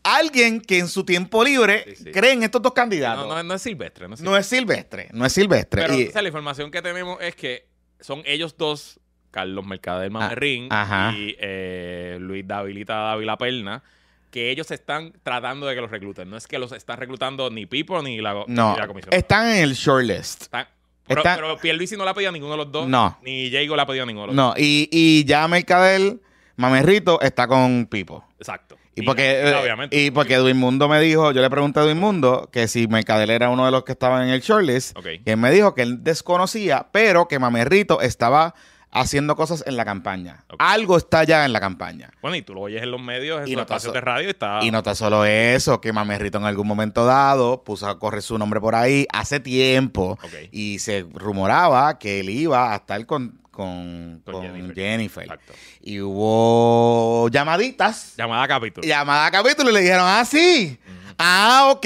alguien que en su tiempo libre Sí, sí. cree en estos dos candidatos. no, no es silvestre. No es, No es silvestre, no es silvestre. Pero Y- o sea, la información que tenemos es que son ellos dos, Carlos Mercader Mamerrín Ah, ajá. y eh, Luis Davilita Dávila Perna, que ellos están tratando de que los recluten. No es que los están reclutando ni Pipo ni la, no, ni la comisión. están en el shortlist. Están- pero, están- pero Pierluisi no le ha pedido a ninguno de los dos. No. Ni Diego le ha pedido a ninguno de los No, y, y ya Mercadel, Mamerrito, está con Pipo. dos. Exacto. Y porque, y, eh, obviamente. y porque Edwin Mundo me dijo, yo le pregunté a Edwin Mundo que si Mercadel era uno de los que estaban en el shortlist, Ok. que él me dijo que él desconocía, pero que Mamerrito estaba haciendo cosas en la campaña. Algo está ya en la campaña. Bueno, y tú lo oyes en los medios, en sus no espacios de radio y está... Y no tan solo eso, que Mamerrito en algún momento dado puso a correr su nombre por ahí hace tiempo y se rumoraba que él iba a estar con, con, Con con Jennifer. Jennifer. Exacto. Y hubo llamaditas, Llamada a capítulo. llamada a capítulo y le dijeron, ah, sí, ah, ok,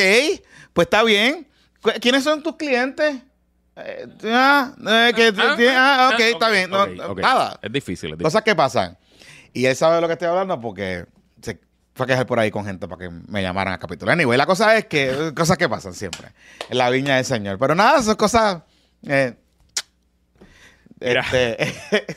pues está bien. ¿Quiénes son tus clientes? Eh, ah, eh, que, Ah, tiene- ah, ok, ah, está bien, no, nada. Es difícil, es difícil. Cosas que pasan. Y él sabe de lo que estoy hablando porque se fue a quejar por ahí con gente para que me llamaran a capítulo. Anyway, la cosa es que, cosas que pasan siempre. En la viña del Señor. Pero nada, son cosas. eh. Este,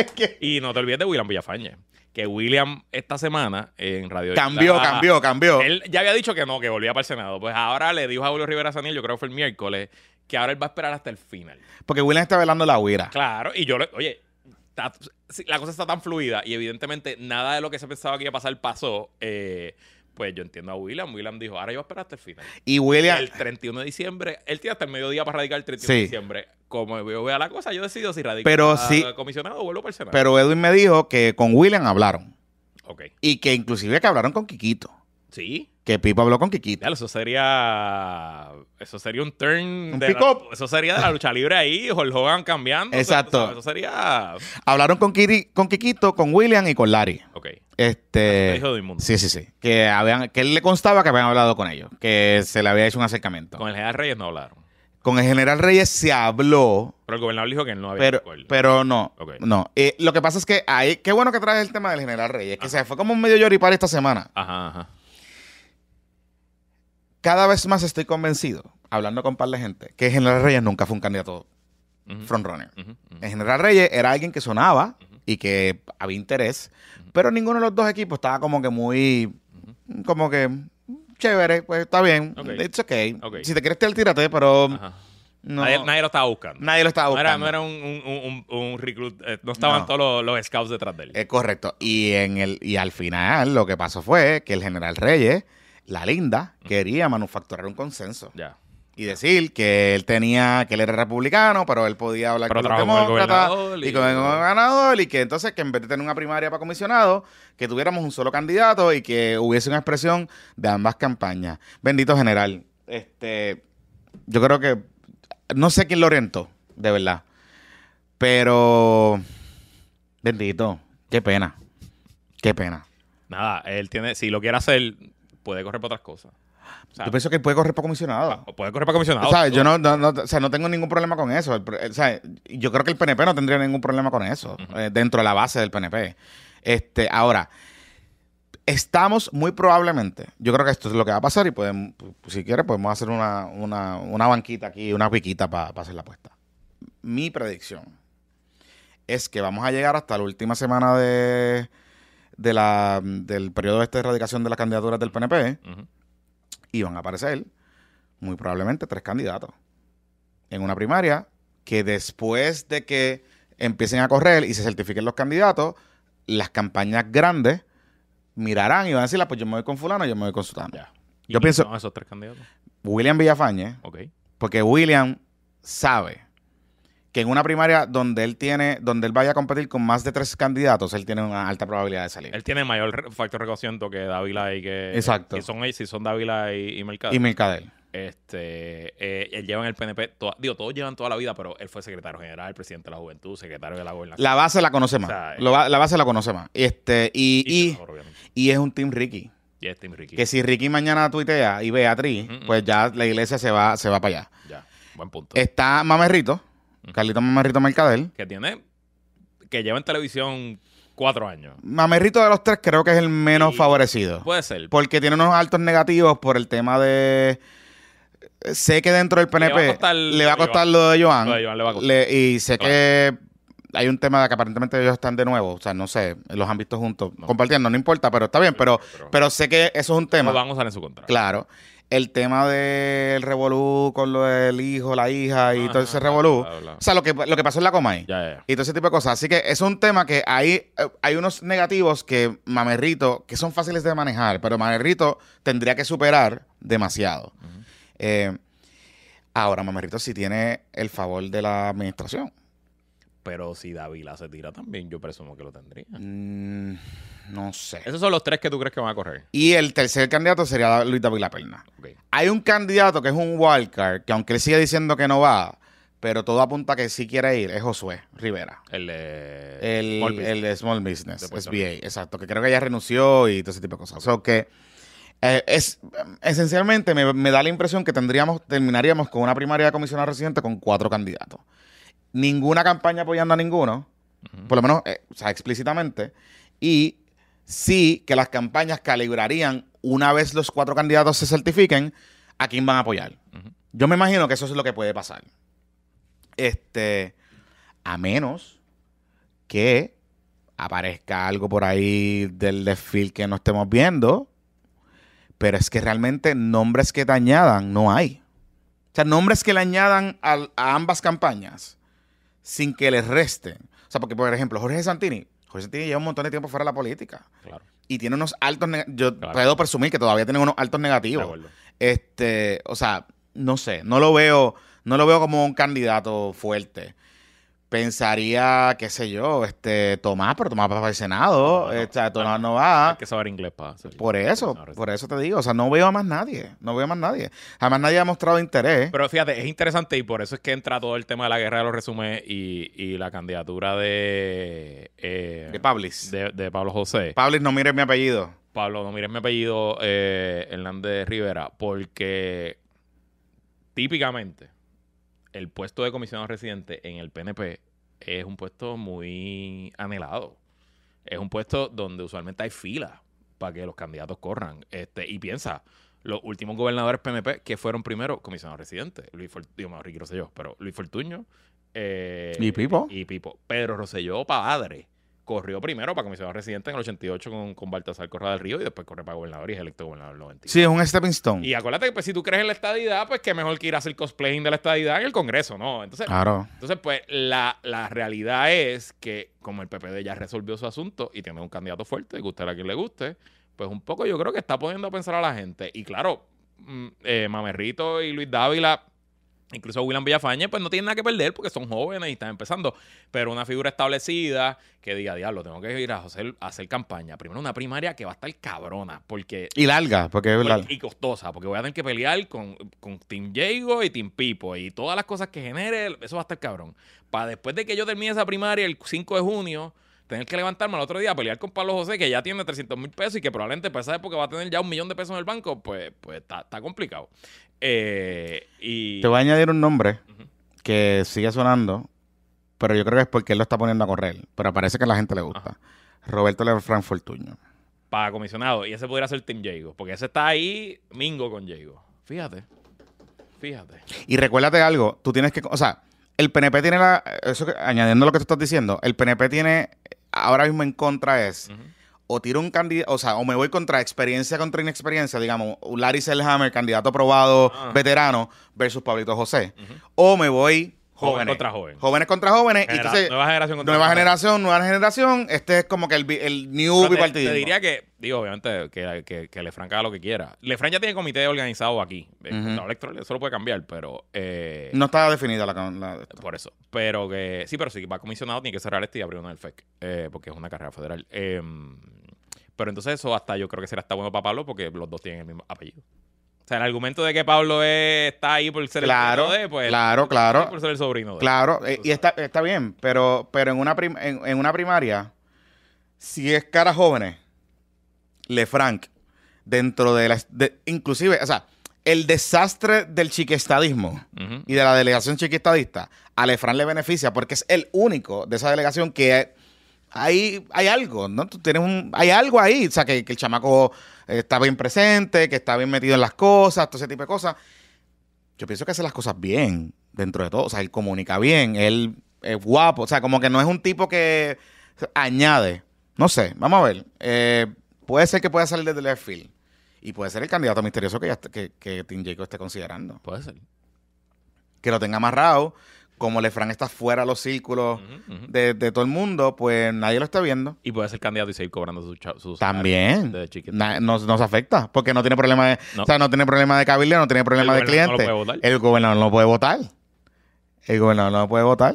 es que Y no te olvides de William Villafañe. Que William esta semana en Radio cambió, Isla- cambió, cambió. Él ya había dicho que no, que volvía para el Senado. Pues ahora le dijo a Julio Rivera Saniel, yo creo que fue el miércoles, que ahora él va a esperar hasta el final. Porque William está velando la huira. Claro, y yo le, oye, la cosa está tan fluida y evidentemente nada de lo que se pensaba que iba a pasar pasó. eh, pues yo entiendo a William. William dijo, ahora yo voy a esperar hasta el final. Y William. El 31 de diciembre, él tiene hasta el mediodía para radicar el 31 de Sí. diciembre. Como yo vea la cosa, yo decido si radico Pero a sí- comisionado o vuelvo para el Senado. Pero Edwin me dijo que con William hablaron. ok. Y que inclusive que hablaron con Kikito. Sí. Que Pipo habló con Kikito. Ya, eso sería. Eso sería un turn. Un de pick la- up. eso sería de la lucha libre ahí, Hulk Hogan cambiando. o sea, Exacto. Eso sería. Hablaron con, Kiri- con Kikito, con William y con Larry. Ok. Este. Hijo de inmundo. Sí, sí, sí. Que, habían, que él le constaba que habían hablado con ellos, que se le había hecho un acercamiento. Con el general Reyes no hablaron. Con el general Reyes se habló, Pero el gobernador dijo que él no había pero, pero no. Ok. No. Eh, lo que pasa es que ahí, qué bueno que traes el tema del general Reyes, que se fue como un medio yoripar esta semana. Ajá, ajá. Cada vez más estoy convencido, hablando con un par de gente, que el general Reyes nunca fue un candidato Ujú, frontrunner. ujú, ujú. El general Reyes era alguien que sonaba y que había interés, pero ninguno de los dos equipos estaba como que muy, como que chévere, pues está bien, Ok. it's okay. Ok. Si te quieres tirar, tírate, pero Ajá. no, Nadie, nadie lo estaba buscando. nadie lo estaba No era, buscando. no era un, un, un, un reclut. eh, no estaban No. todos los, los scouts detrás de él. Es correcto. Y en el y al final lo que pasó fue que el general Reyes, la linda, quería manufacturar un consenso ya. y decir que él tenía, que él era republicano, pero él podía hablar Pero con los demócratas y- con el gobernador y que entonces que en vez de tener una primaria para comisionado, que tuviéramos un solo candidato y que hubiese una expresión de ambas campañas. Bendito general. Este, yo creo que no sé quién lo orientó, de verdad. Pero bendito, qué pena. Qué pena. Nada, él tiene. Si lo quiere hacer, puede correr para otras cosas. Yo pienso que puede correr para comisionado. o puede correr para comisionado. O sea, yo no, no- no- o sea, no tengo ningún problema con eso. O sea, yo creo que el PNP no tendría ningún problema con eso, eh, dentro de la base del PNP. Este, ahora, estamos muy probablemente, yo creo que esto es lo que va a pasar y podemos, si quieres podemos hacer una, una, una banquita aquí, una piquita para hacer la apuesta. mi predicción es que vamos a llegar hasta la última semana de, de la, del periodo este de erradicación de las candidaturas del PNP van a aparecer muy probablemente tres candidatos en una primaria que después de que empiecen a correr y se certifiquen los candidatos, las campañas grandes mirarán y van a decir, "Ah, pues yo me voy con fulano, yo me voy con sutano. Ya. ¿Y Yo pienso- son esos tres candidatos? William Villafañe, Ok. porque William sabe que en una primaria donde él tiene, donde él vaya a competir con más de tres candidatos, él tiene una alta probabilidad de salir. Él tiene mayor factor de reconocimiento que Dávila y que. Exacto. que son, si son Dávila y, y Mercado. y Mercadel. Este, eh, él lleva en el PNP, toda- digo, todos llevan toda la vida, pero él fue secretario general, presidente de la juventud, secretario de la gobernación. La base la conoce más. O sea, Lo va- la base la conoce más. Este, y, y, y, es un team Ricky. Y es Tim Ricky. Que si Ricky mañana tuitea y a Tri, Ujú, pues ya la iglesia se va, se va para allá. Ya, buen punto. Está Mamerrito, Carlito Mamerrito Mercadel. que tiene, que lleva en televisión cuatro años. Mamerrito de los tres creo que es el menos favorecido. Puede ser. Porque tiene unos altos negativos por el tema de. Sé que dentro del Le va a PNP costar le va a costar lo de Joan. Lo de Joan le va a costar. Le- y sé Claro. que hay un tema de que aparentemente ellos están de nuevo. O sea, no sé, los han visto juntos No. compartiendo, no importa, pero está bien. Pero, pero- pero sé que eso es un tema. Lo van a usar en su contra. Claro. El tema del revolú con lo del hijo, la hija y todo ese revolú. bla, bla. O sea, lo que, lo que pasó en la Comay. Y todo ese tipo de cosas. Así que es un tema que hay, eh, hay unos negativos que Mamerrito, que son fáciles de manejar, pero Mamerrito tendría que superar demasiado. Eh, ahora, Mamerrito sí tiene el favor de la administración. Pero si Dávila se tira también, yo presumo que lo tendría. Mm, no sé. Esos son los tres que tú crees que van a correr. Y el tercer candidato sería Luis David La Perna. Ok. Hay un candidato que es un wildcard, que aunque él sigue diciendo que no va, pero todo apunta a que sí quiere ir, es Josué Rivera. El de. El, Small Business. el de Small Business, De Puerto SBA, exacto, que creo que ya renunció y todo ese tipo de cosas. O sea, que eh, es esencialmente me, me da la impresión que tendríamos, terminaríamos con una primaria de comisionado residente con cuatro candidatos. Ninguna campaña apoyando a ninguno, por lo menos, eh, o sea, explícitamente, y sí que las campañas calibrarían una vez los cuatro candidatos se certifiquen a quién van a apoyar. Yo me imagino que eso es lo que puede pasar. Este, a menos que aparezca algo por ahí del desfile que no estemos viendo, pero es que realmente nombres que te añadan no hay. O sea, nombres que le añadan al- a, ambas campañas sin que les resten. O sea, porque, por ejemplo, Jorge Santini, Jorge Santini lleva un montón de tiempo fuera de la política Claro. y tiene unos altos, yo Claro. puedo presumir que todavía tiene unos altos negativos. Este, o sea, no sé, no lo veo, no lo veo como un candidato fuerte. Pensaría, qué sé yo, este, Tomás, pero Tomás va para el Senado, Tomás no. este, Tomás no va. Hay que saber inglés para hacer- Por eso, por eso te digo, o sea, no veo a más nadie, no veo a más nadie. Además, nadie ha mostrado interés. Pero fíjate, es interesante y por eso es que entra todo el tema de la guerra de los resúmenes y, y la candidatura de, eh, de Pablis. de, de Pablo José. Pablis, no mires mi apellido. Pablo, no mires mi apellido, eh, Hernández Rivera, porque típicamente el puesto de comisionado residente en el PNP es un puesto muy anhelado. Es un puesto donde usualmente hay fila para que los candidatos corran. Este, y piensa, los últimos gobernadores PNP que fueron primero comisionados residentes, Luis Fort- digo, no, Ricky Rosselló, pero Luis Fortuño eh, ¿Y Pipo? y Pipo. Pedro Rosselló, padre, corrió primero para comisionado residente en el 88 con, con Baltasar Correa del Río y después corre para gobernador y es electo gobernador en el 91. Sí, es un stepping stone. Y acuérdate que pues, si tú crees en la estadidad, pues que mejor que ir a hacer cosplaying de la estadidad en el Congreso, ¿no? Entonces, Claro. entonces pues la, la realidad es que como el PPD ya resolvió su asunto y tiene un candidato fuerte, guste a quien le guste, pues un poco yo creo que está poniendo a pensar a la gente. Y claro, mm, eh, Mamerrito y Luis Dávila, incluso William Villafañe, pues no tienen nada que perder porque son jóvenes y están empezando. Pero una figura establecida que diga, diablo, tengo que ir a hacer, a hacer campaña. Primero una primaria que va a estar cabrona, porque Y larga, porque es porque- larga. y costosa, porque voy a tener que pelear con, con Team Jago y Team Pipo y todas las cosas que genere, eso va a estar cabrón. Para después de que yo termine esa primaria el 5 de junio, tener que levantarme al otro día a pelear con Pablo José, que ya tiene 300 mil pesos y que probablemente para esa época va a tener ya un millón de pesos en el banco, pues, pues está, está complicado. Eh, y Te voy a añadir un nombre que sigue sonando, pero yo creo que es porque él lo está poniendo a correr. Pero parece que a la gente le gusta. Roberto Lefranc Fortuño. para comisionado, y ese podría ser Team Jago, porque ese está ahí mingo con Jago. Fíjate, fíjate. Y recuérdate algo, tú tienes que, o sea, el PNP tiene la. Eso que- añadiendo lo que tú estás diciendo, el PNP tiene ahora mismo en contra es. O tiro un candidato, o sea, o me voy contra experiencia contra inexperiencia, digamos, Larry Selhammer, candidato aprobado, Ah. veterano, versus Pablito José. O me voy Joven jóvenes. contra joven. Jóvenes contra jóvenes. y Genera- entonces, nueva generación contra nueva generación, nueva generación. Este es como que el, el new bipartidismo. te diría que, digo, obviamente, que, que, que Lefranc haga lo que quiera. Lefranc ya tiene comité organizado aquí. Ujú. contador electoral, eso lo puede cambiar, pero... eh, No estaba definida la... la- Por eso. Pero que... Sí, pero si va comisionado, tiene que cerrar este y abrir uno del FEC. eh, porque es una carrera federal. Eh, pero entonces eso hasta yo creo que será hasta bueno para Pablo porque los dos tienen el mismo apellido. O sea, el argumento de que Pablo es- está ahí por ser Claro, el sobrino de, pues... claro, claro. Por ser el sobrino de. Claro, eh, y está, está bien, pero, pero en, una prim- en, en una primaria, si es cara jóvenes, Lefranc, dentro de la... de- inclusive, o sea, el desastre del chiquestadismo y de la delegación chiquistadista, a Lefranc le beneficia porque es el único de esa delegación que hay, hay algo, ¿no? Tú tienes un, hay algo ahí, o sea, que, que el chamaco eh, está bien presente, que está bien metido en las cosas, todo ese tipo de cosas. Yo pienso que hace las cosas bien, dentro de todo. O sea, él comunica bien, él es guapo, o sea, como que no es un tipo que añade. No sé, vamos a ver. Eh, puede ser que pueda salir desde left field. Y puede ser el candidato misterioso que, ya está- que, que Tim Jacob esté considerando Puede ser. que lo tenga amarrado, como Lefran está fuera de los círculos de, de todo el mundo, pues nadie lo está viendo. Y puede ser candidato y seguir cobrando sus sus También. Na- nos, nos afecta, porque no tiene problema de, No. o sea, no tiene problema de cabildo, no tiene problema El de no cliente. votar. El gobernador no puede votar. El gobernador no puede votar.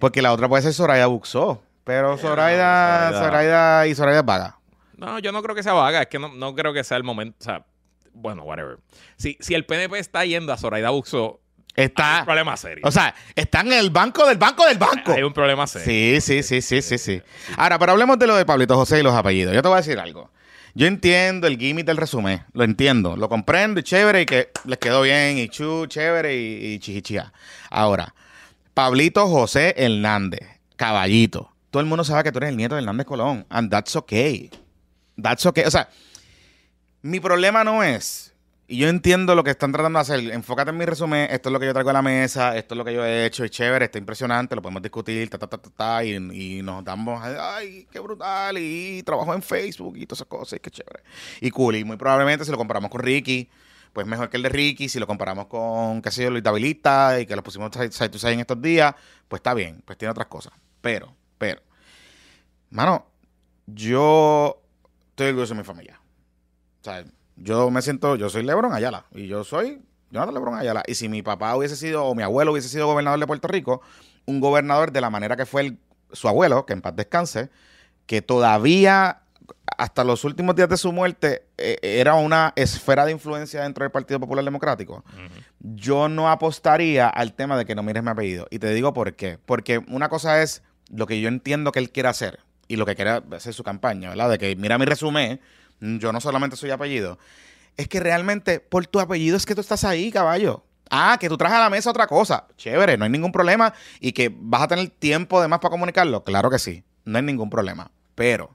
Porque la otra puede ser Soraya Buxó. Pero Zoraida y Zoraida es vaga. No, yo no creo que sea vaga, es que no, no creo que sea el momento, o sea, bueno, whatever. Si, si el PNP está yendo a Zoraida Hay un Está, problema serio. o sea, están en el banco del banco del banco. hay un problema serio. Sí, sí, sí, sí, sí, sí. Ahora, pero hablemos de lo de Pablito José y los apellidos. Yo te voy a decir algo. Yo entiendo el gimmick del resumen, lo entiendo, lo comprendo y chévere y que les quedó bien y chu, chévere y, y chichichía. Ahora, Pablito José Hernández, caballito. Todo el mundo sabe que tú eres el nieto de Hernández Colón. And that's okay. That's okay. O sea, mi problema no es, y yo entiendo lo que están tratando de hacer, enfócate en mi resumen, esto es lo que yo traigo a la mesa, esto es lo que yo he hecho, es chévere, está impresionante, lo podemos discutir, ta, ta, ta, ta, y, y nos damos, ay, qué brutal, y trabajo en Facebook y todas esas cosas, y qué chévere. Y cool, y muy probablemente si lo comparamos con Ricky, pues mejor que el de Ricky, si lo comparamos con, qué sé yo, Luis Davilista, y que lo pusimos side to side en estos días, pues está bien, pues tiene otras cosas. Pero, pero, mano, yo estoy orgulloso de mi familia. O sea, yo me siento, yo soy Lebron Ayala y yo soy Jonathan Lebron Ayala. Y si mi papá hubiese sido, o mi abuelo hubiese sido gobernador de Puerto Rico, un gobernador de la manera que fue el- su abuelo, que en paz descanse, que todavía hasta los últimos días de su muerte eh, era una esfera de influencia dentro del Partido Popular Democrático, yo no apostaría al tema de que no mires mi apellido. Y te digo por qué. Porque una cosa es lo que yo entiendo que él quiere hacer y lo que quiere hacer su campaña, ¿verdad? De que mira mi resumen, yo no solamente soy apellido. Es que realmente por tu apellido es que tú estás ahí, caballo. Ah, que tú traes a la mesa otra cosa. Chévere, no hay ningún problema. Y que vas a tener tiempo de más para comunicarlo. Claro que sí, no hay ningún problema. Pero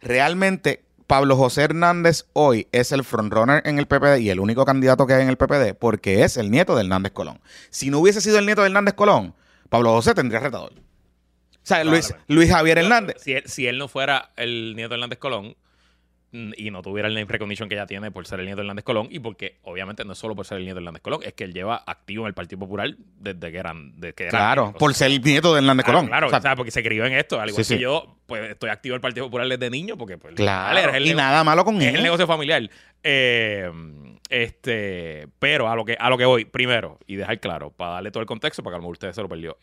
realmente Pablo José Hernández hoy es el frontrunner en el PPD y el único candidato que hay en el PPD porque es el nieto de Hernández Colón. Si no hubiese sido el nieto de Hernández Colón, Pablo José tendría retador. O sea, Luis, Javier Hernández. Si él, si él no fuera el nieto de Hernández Colón y no tuviera el name recognition que ya tiene por ser el nieto de Hernández Colón y porque obviamente no es solo por ser el nieto de Hernández Colón, es que él lleva activo en el Partido Popular desde que eran... Desde que Claro, por ser el nieto de Hernández Claro, Colón. Claro, O sea, o sea, porque se crió en esto, al igual Sí, que sí. yo, pues estoy activo en el Partido Popular desde niño porque pues claro, vale, es el y nada malo con es el negocio familiar. Eh, este, pero a lo que a lo que voy, primero, y dejar claro, para darle todo el contexto, para que a lo mejor ustedes se lo perdió.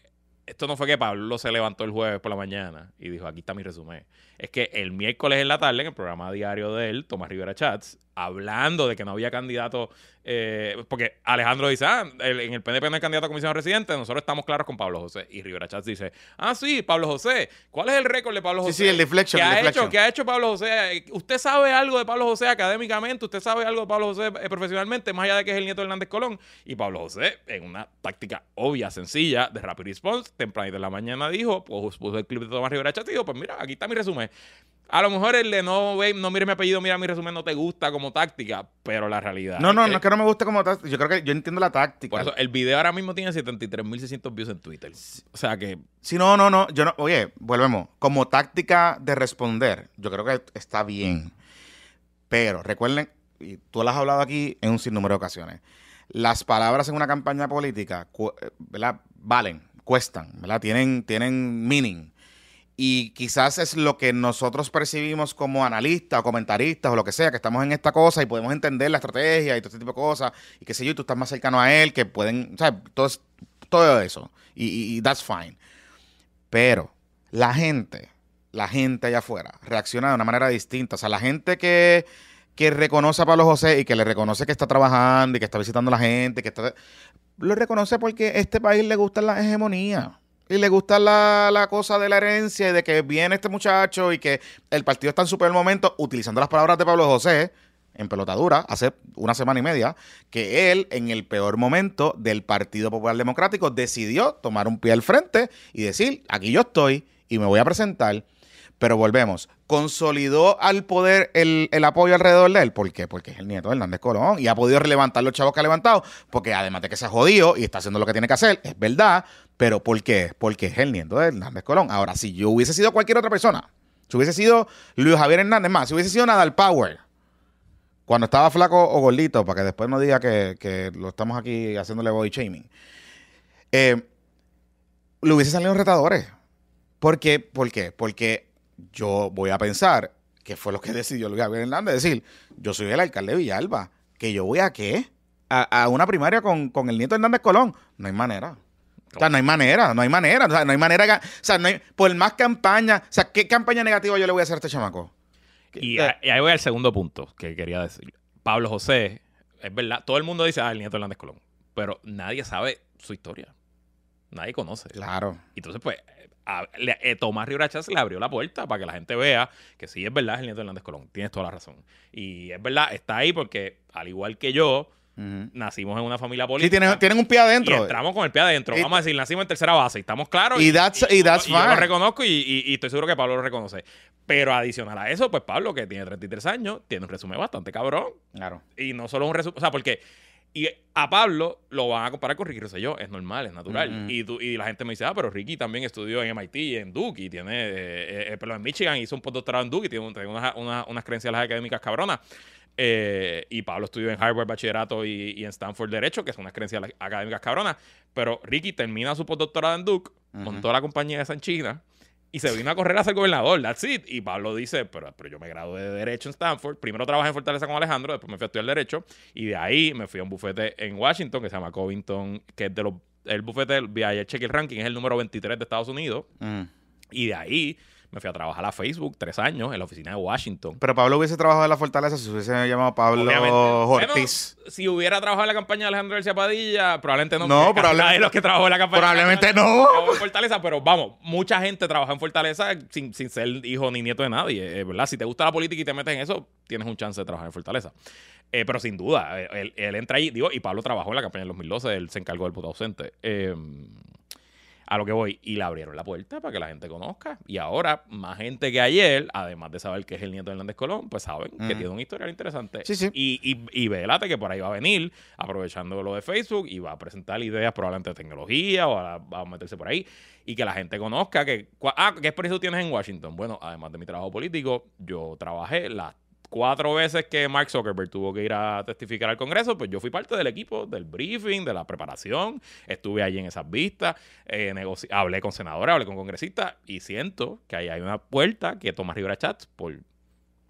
Esto no fue que Pablo se levantó el jueves por la mañana y dijo, aquí está mi resumen. Es que el miércoles en la tarde, en el programa diario de él, Tomás Rivera Chats, hablando de que no había candidato, eh, porque Alejandro dice, ah, el- en el PNP no hay candidato a comisión residente, nosotros estamos claros con Pablo José. Y Rivera Chats dice, ah, sí, Pablo José, ¿cuál es el récord de Pablo Sí, José? sí, el deflection, ¿Qué el ha, deflection. hecho, ¿Qué ha hecho Pablo José? ¿Usted sabe algo de Pablo José académicamente? ¿Usted sabe algo de Pablo José eh, profesionalmente, más allá de que es el nieto de Hernández Colón? Y Pablo José, en una táctica obvia, sencilla, de Rapid Response, tempranito en la mañana dijo, pues puso el clip de Tomás Rivera Chat y dijo, pues mira, aquí está mi resumen. A lo mejor el de no, ve, no mire mi apellido, mira mi resumen, no te gusta como táctica, pero la realidad. No, no, es no es que no me guste como tal. Yo creo que yo entiendo la táctica. Por eso, el video ahora mismo tiene 73.600 views en Twitter. O sea que. Sí, no, no, no. Yo no. Oye, volvemos. Como táctica de responder, yo creo que está bien. Pero recuerden, y tú lo has hablado aquí en un sinnúmero de ocasiones. Las palabras en una campaña política, eh, ¿verdad? Valen, cuestan, ¿verdad? Tienen, tienen meaning. Y quizás es lo que nosotros percibimos como analistas o comentaristas o lo que sea, que estamos en esta cosa y podemos entender la estrategia y todo este tipo de cosas. Y qué sé yo, y tú estás más cercano a él, que pueden, o sea, todo, todo eso. Y that's fine. Pero la gente, la gente allá afuera, reacciona de una manera distinta. O sea, la gente que, que reconoce a Pablo José y que le reconoce que está trabajando y que está visitando a la gente, que está, lo reconoce porque a este país le gusta la hegemonía. Y le gusta la, la cosa de la herencia y de que viene este muchacho y que el partido está en su peor momento, utilizando las palabras de Pablo José en pelotadura hace una semana y media, que él en el peor momento del Partido Popular Democrático decidió tomar un pie al frente y decir, aquí yo estoy y me voy a presentar. Pero volvemos, consolidó al poder el, el apoyo alrededor de él. ¿Por qué? Porque es el nieto de Hernández Colón y ha podido levantar los chavos que ha levantado, porque además de que se ha jodido y está haciendo lo que tiene que hacer, es verdad, pero ¿por qué? Porque es el nieto de Hernández Colón. Ahora, si yo hubiese sido cualquier otra persona, si hubiese sido Luis Javier Hernández más, si hubiese sido Nadal Power, cuando estaba flaco o gordito, para que después no diga que, lo estamos aquí haciéndole body shaming, eh, le hubiese salido retadores. ¿Por qué? ¿Por qué? Porque yo voy a pensar que fue lo que decidió Luis Javier Hernández, decir, yo soy el alcalde de Villalba, que yo voy a qué? A, a una primaria con, con el nieto de Hernández Colón. No hay manera. O sea, no hay manera, no hay manera. O sea, no hay manera. que- o sea, no hay, por más campaña. O sea, ¿qué campaña negativa yo le voy a hacer a este chamaco? Y, Eh, ahí voy al segundo punto que quería decir. Pablo José, es verdad, todo el mundo dice, ah, el nieto de Hernández Colón. Pero nadie sabe su historia. Nadie conoce. Claro. Entonces, pues, a- le- eh, Tomás Rivera Chávez le abrió la puerta para que la gente vea que sí es verdad es el nieto de Hernández Colón. Tienes toda la razón. Y es verdad, está ahí porque, al igual que yo, Nacimos en una familia Sí, política. tienen, tienen un pie y adentro. entramos con el pie adentro. Vamos a decir, nacimos en tercera base y estamos claros. Y that's- y that's yo lo fine. reconozco y, estoy seguro que Pablo lo reconoce. Pero adicional a eso, pues Pablo, que tiene 33 años, tiene un resumen bastante cabrón. Claro. Y no solo un resumen, o sea, porque y a Pablo lo van a comparar con Ricky Rosselló, es normal, es natural. Y, tú- y la gente me dice, ah, pero Ricky también estudió en MIT y en Duke y tiene, eh, eh, perdón, en Michigan hizo un postdoctorado en Duke y tiene unas, unas, unas credenciales académicas cabronas. Eh, y Pablo estudió en Harvard Bachillerato y, y en Stanford Derecho, que son unas credenciales académicas cabronas. Pero Ricky termina su postdoctorado en Duke, Ujú. montó la compañía esa en China y se vino a correr a ser gobernador. That's it. Y Pablo dice, pero, pero yo me gradué de Derecho en Stanford. Primero trabajé en Fortaleza con Alejandro, después me fui a estudiar Derecho. Y de ahí me fui a un bufete en Washington que se llama Covington, que es de los... El bufete del VIH Check el Ranking es el número 23 de Estados Unidos. Ujú. Y de ahí me fui a trabajar a Facebook tres años en la oficina de Washington. Pero Pablo hubiese trabajado en la fortaleza si se hubiese llamado Pablo Obviamente. Ortiz. Bueno, si hubiera trabajado en la campaña de Alejandro García Padilla, probablemente no. No, porque casi probable- nadie de los que trabajó en la campaña. Probablemente no. en Fortaleza, pero vamos, mucha gente trabaja en Fortaleza sin, sin ser hijo ni nieto de nadie, eh, ¿verdad? Si te gusta la política y te metes en eso, tienes un chance de trabajar en Fortaleza. Eh, pero sin duda, eh, él, él entra ahí, digo, y Pablo trabajó en la campaña del 2012, él se encargó del voto ausente. Eh, a lo que voy, y le abrieron la puerta para que la gente conozca. Y ahora, más gente que ayer, además de saber que es el nieto de Hernández Colón, pues saben que tiene un historial interesante. Sí, sí. Y, y, y velate que por ahí va a venir, aprovechando lo de Facebook, y va a presentar ideas probablemente de tecnología, o a- va a meterse por ahí, y que la gente conozca que... Ah, ¿qué experiencia tienes en Washington? Bueno, además de mi trabajo político, yo trabajé las cuatro veces que Mark Zuckerberg tuvo que ir a testificar al Congreso, pues yo fui parte del equipo, del briefing, de la preparación, estuve allí en esas vistas, eh, hablé con senadores, hablé con congresistas, y siento que ahí hay una puerta que Tomás Rivera Chats, por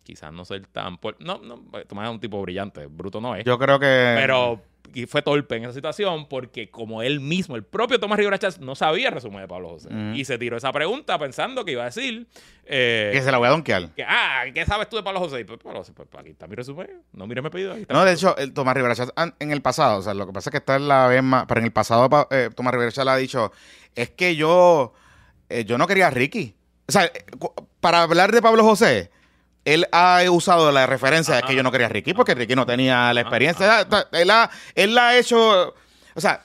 quizás no ser tan... por- no, no, Tomás es un tipo brillante, bruto no es, Yo creo que. pero y fue torpe en esa situación porque como él mismo, el propio Tomás Rivera Chats, no sabía el resumen de Pablo José. Ujú. Y se tiró esa pregunta pensando que iba a decir... eh, Que se la voy a donkear. que, ah, ¿qué sabes tú de Pablo José? Y pues, Pablo José, pues, aquí está mi resumen. No mires mi pedido. No, de hecho, el Tomás Rivera Chávez, en el pasado, o sea, lo que pasa es que está en la vez más, pero en el pasado pa- eh, Tomás Rivera Chávez ha dicho, es que yo, eh, yo no quería a Ricky. O sea, eh, para hablar de Pablo José, él ha usado la referencia de que yo no quería a Ricky, porque Ricky no tenía la experiencia. Él ha- Él, ha, hecho, o sea,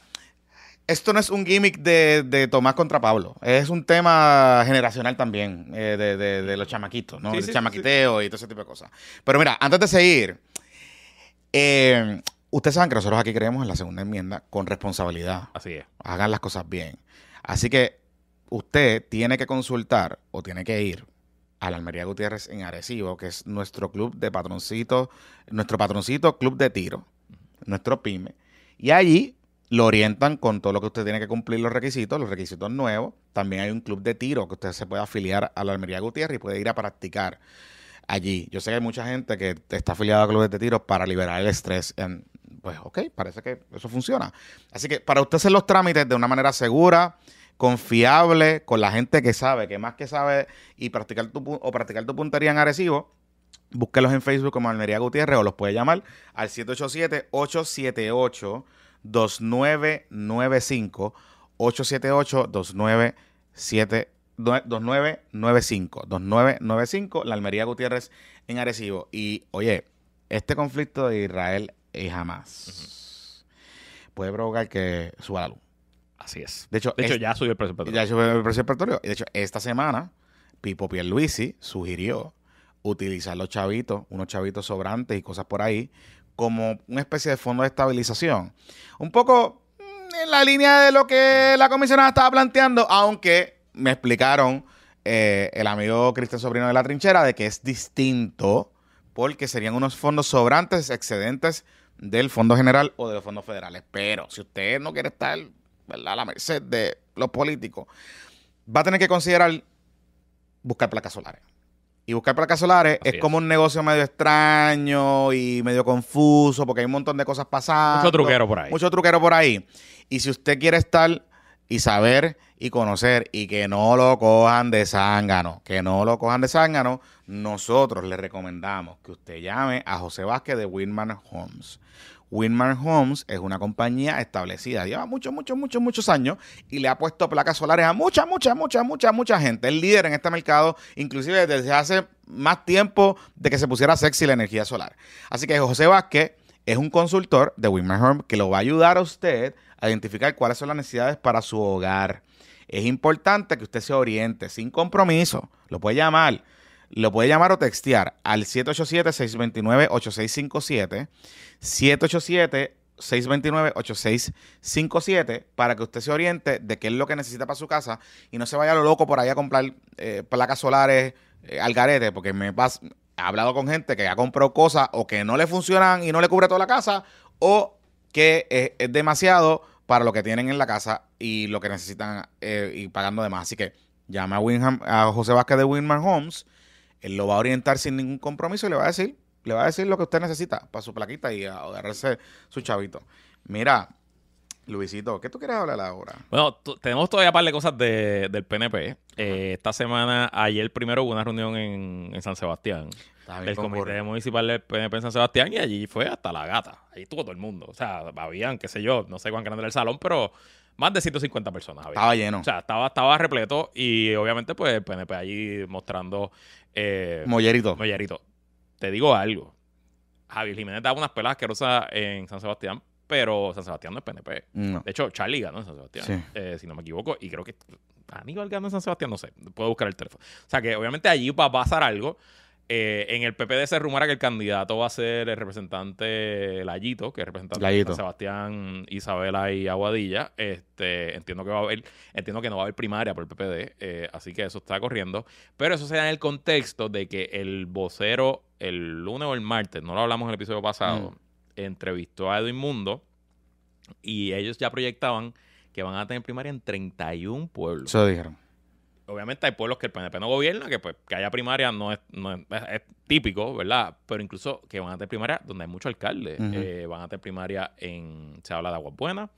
esto no es un gimmick de, de Tomás contra Pablo. Es un tema generacional también, eh, de, de- de los chamaquitos, ¿no? Sí, El sí, sí, chamaquiteo y todo ese tipo de cosas. Pero mira, antes de seguir, eh, ustedes saben que nosotros aquí creemos en la segunda enmienda con responsabilidad. Así es. Hagan las cosas bien. Así que usted tiene que consultar o tiene que ir a la Almería Gutiérrez en Arecibo, que es nuestro club de patroncito, nuestro patroncito club de tiro, nuestro pyme. Y allí lo orientan con todo lo que usted tiene que cumplir los requisitos, los requisitos nuevos. También hay un club de tiro que usted se puede afiliar a la Almería Gutiérrez y puede ir a practicar allí. Yo sé que hay mucha gente que está afiliada a clubes de tiro para liberar el estrés. Pues ok, parece que eso funciona. Así que para usted hacer los trámites de una manera segura, confiable, con la gente que sabe, que más que sabe, y practicar tu, o practicar tu puntería en Arecibo, búsquelos en Facebook como Almería Gutiérrez o los puede llamar al 787-878-2995. 878-2995. 2995, 2995, la Almería Gutiérrez en Arecibo. Y oye, este conflicto de Israel y Hamas puede provocar que suba la luz. Así es. De hecho, De hecho, es- ya subió el precio del petróleo. ya subió el precio del petróleo. Y de hecho, esta semana, Pipo Pierluisi sugirió utilizar los chavitos, unos chavitos sobrantes y cosas por ahí, como una especie de fondo de estabilización. Un poco mm, en la línea de lo que la comisionada estaba planteando, aunque me explicaron eh, el amigo Cristian Sobrino de la Trinchera de que es distinto porque serían unos fondos sobrantes, excedentes del Fondo General o de los fondos federales. Pero si usted no quiere estar ¿verdad? a la merced de los políticos, va a tener que considerar buscar placas solares. Y buscar placas solares es. como un negocio medio extraño y medio confuso porque hay un montón de cosas pasando. Mucho truquero por ahí. Mucho truquero por ahí. Y si usted quiere estar y saber y conocer y que no lo cojan de zángano, que no lo cojan de zángano, nosotros le recomendamos que usted llame a José Vázquez de Winman Homes. Winman Homes es una compañía establecida, lleva muchos, muchos, muchos, muchos años y le ha puesto placas solares a mucha, mucha, mucha, mucha, mucha gente. Es líder en este mercado, inclusive desde hace más tiempo de que se pusiera sexy la energía solar. Así que José Vázquez es un consultor de Winman Homes que lo va a ayudar a usted a identificar cuáles son las necesidades para su hogar. Es importante que usted se oriente sin compromiso. Lo puede llamar. Lo puede llamar o textear al 787-629-8657. 787-629-8657 para que usted se oriente de qué es lo que necesita para su casa y no se vaya a lo loco por ahí a comprar eh, placas solares eh, al garete, porque me pas- he hablado con gente que ha comprado cosas o que no le funcionan y no le cubre toda la casa o que es demasiado para lo que tienen en la casa y lo que necesitan eh, y pagando de más. Así que llama a, Winham- a José Vázquez de Winman Homes, él lo va a orientar sin ningún compromiso y le va a decir, le va a decir lo que usted necesita para su plaquita y agarrarse su chavito. Mira, Luisito, ¿qué tú quieres hablar ahora? Bueno, tenemos todavía un par de cosas de- del PNP. Eh, esta semana, ayer primero hubo una reunión en, en San Sebastián. Del Comité. Municipal del PNP en San Sebastián y allí fue hasta la gata. Ahí estuvo todo el mundo. O sea, habían, qué sé yo, no sé cuán grande era el salón, pero más de 150 personas había. Estaba lleno. O sea, estaba, estaba repleto y obviamente pues el PNP allí mostrando eh, Mollerito. mollerito. Te digo algo. Javier Jiménez daba unas pelas asquerosas en San Sebastián, pero San Sebastián no es PNP. No. De hecho, Charlie ganó en San Sebastián, Sí. eh, si no me equivoco, y creo que Aníbal ganó en San Sebastián, no sé, puedo buscar el teléfono. O sea que obviamente allí va a pasar algo. Eh, en el PPD se rumora que el candidato va a ser el representante Layito, que es representante Layito. de San Sebastián, Isabela y Aguadilla. Este, entiendo que va a haber, entiendo que no va a haber primaria por el PPD, eh, así que eso está corriendo. Pero eso se da en el contexto de que el vocero el lunes o el martes, no lo hablamos en el episodio pasado, Mm. entrevistó a Edwin Mundo y ellos ya proyectaban que van a tener primaria en 31 pueblos. Eso dijeron. Obviamente hay pueblos que el PNP no gobierna, que pues que haya primaria no es, no es, es- típico, ¿verdad? Pero incluso que van a tener primaria donde hay muchos alcaldes. Ujú. Eh, van a tener primaria en... Se habla de Aguas Buenas,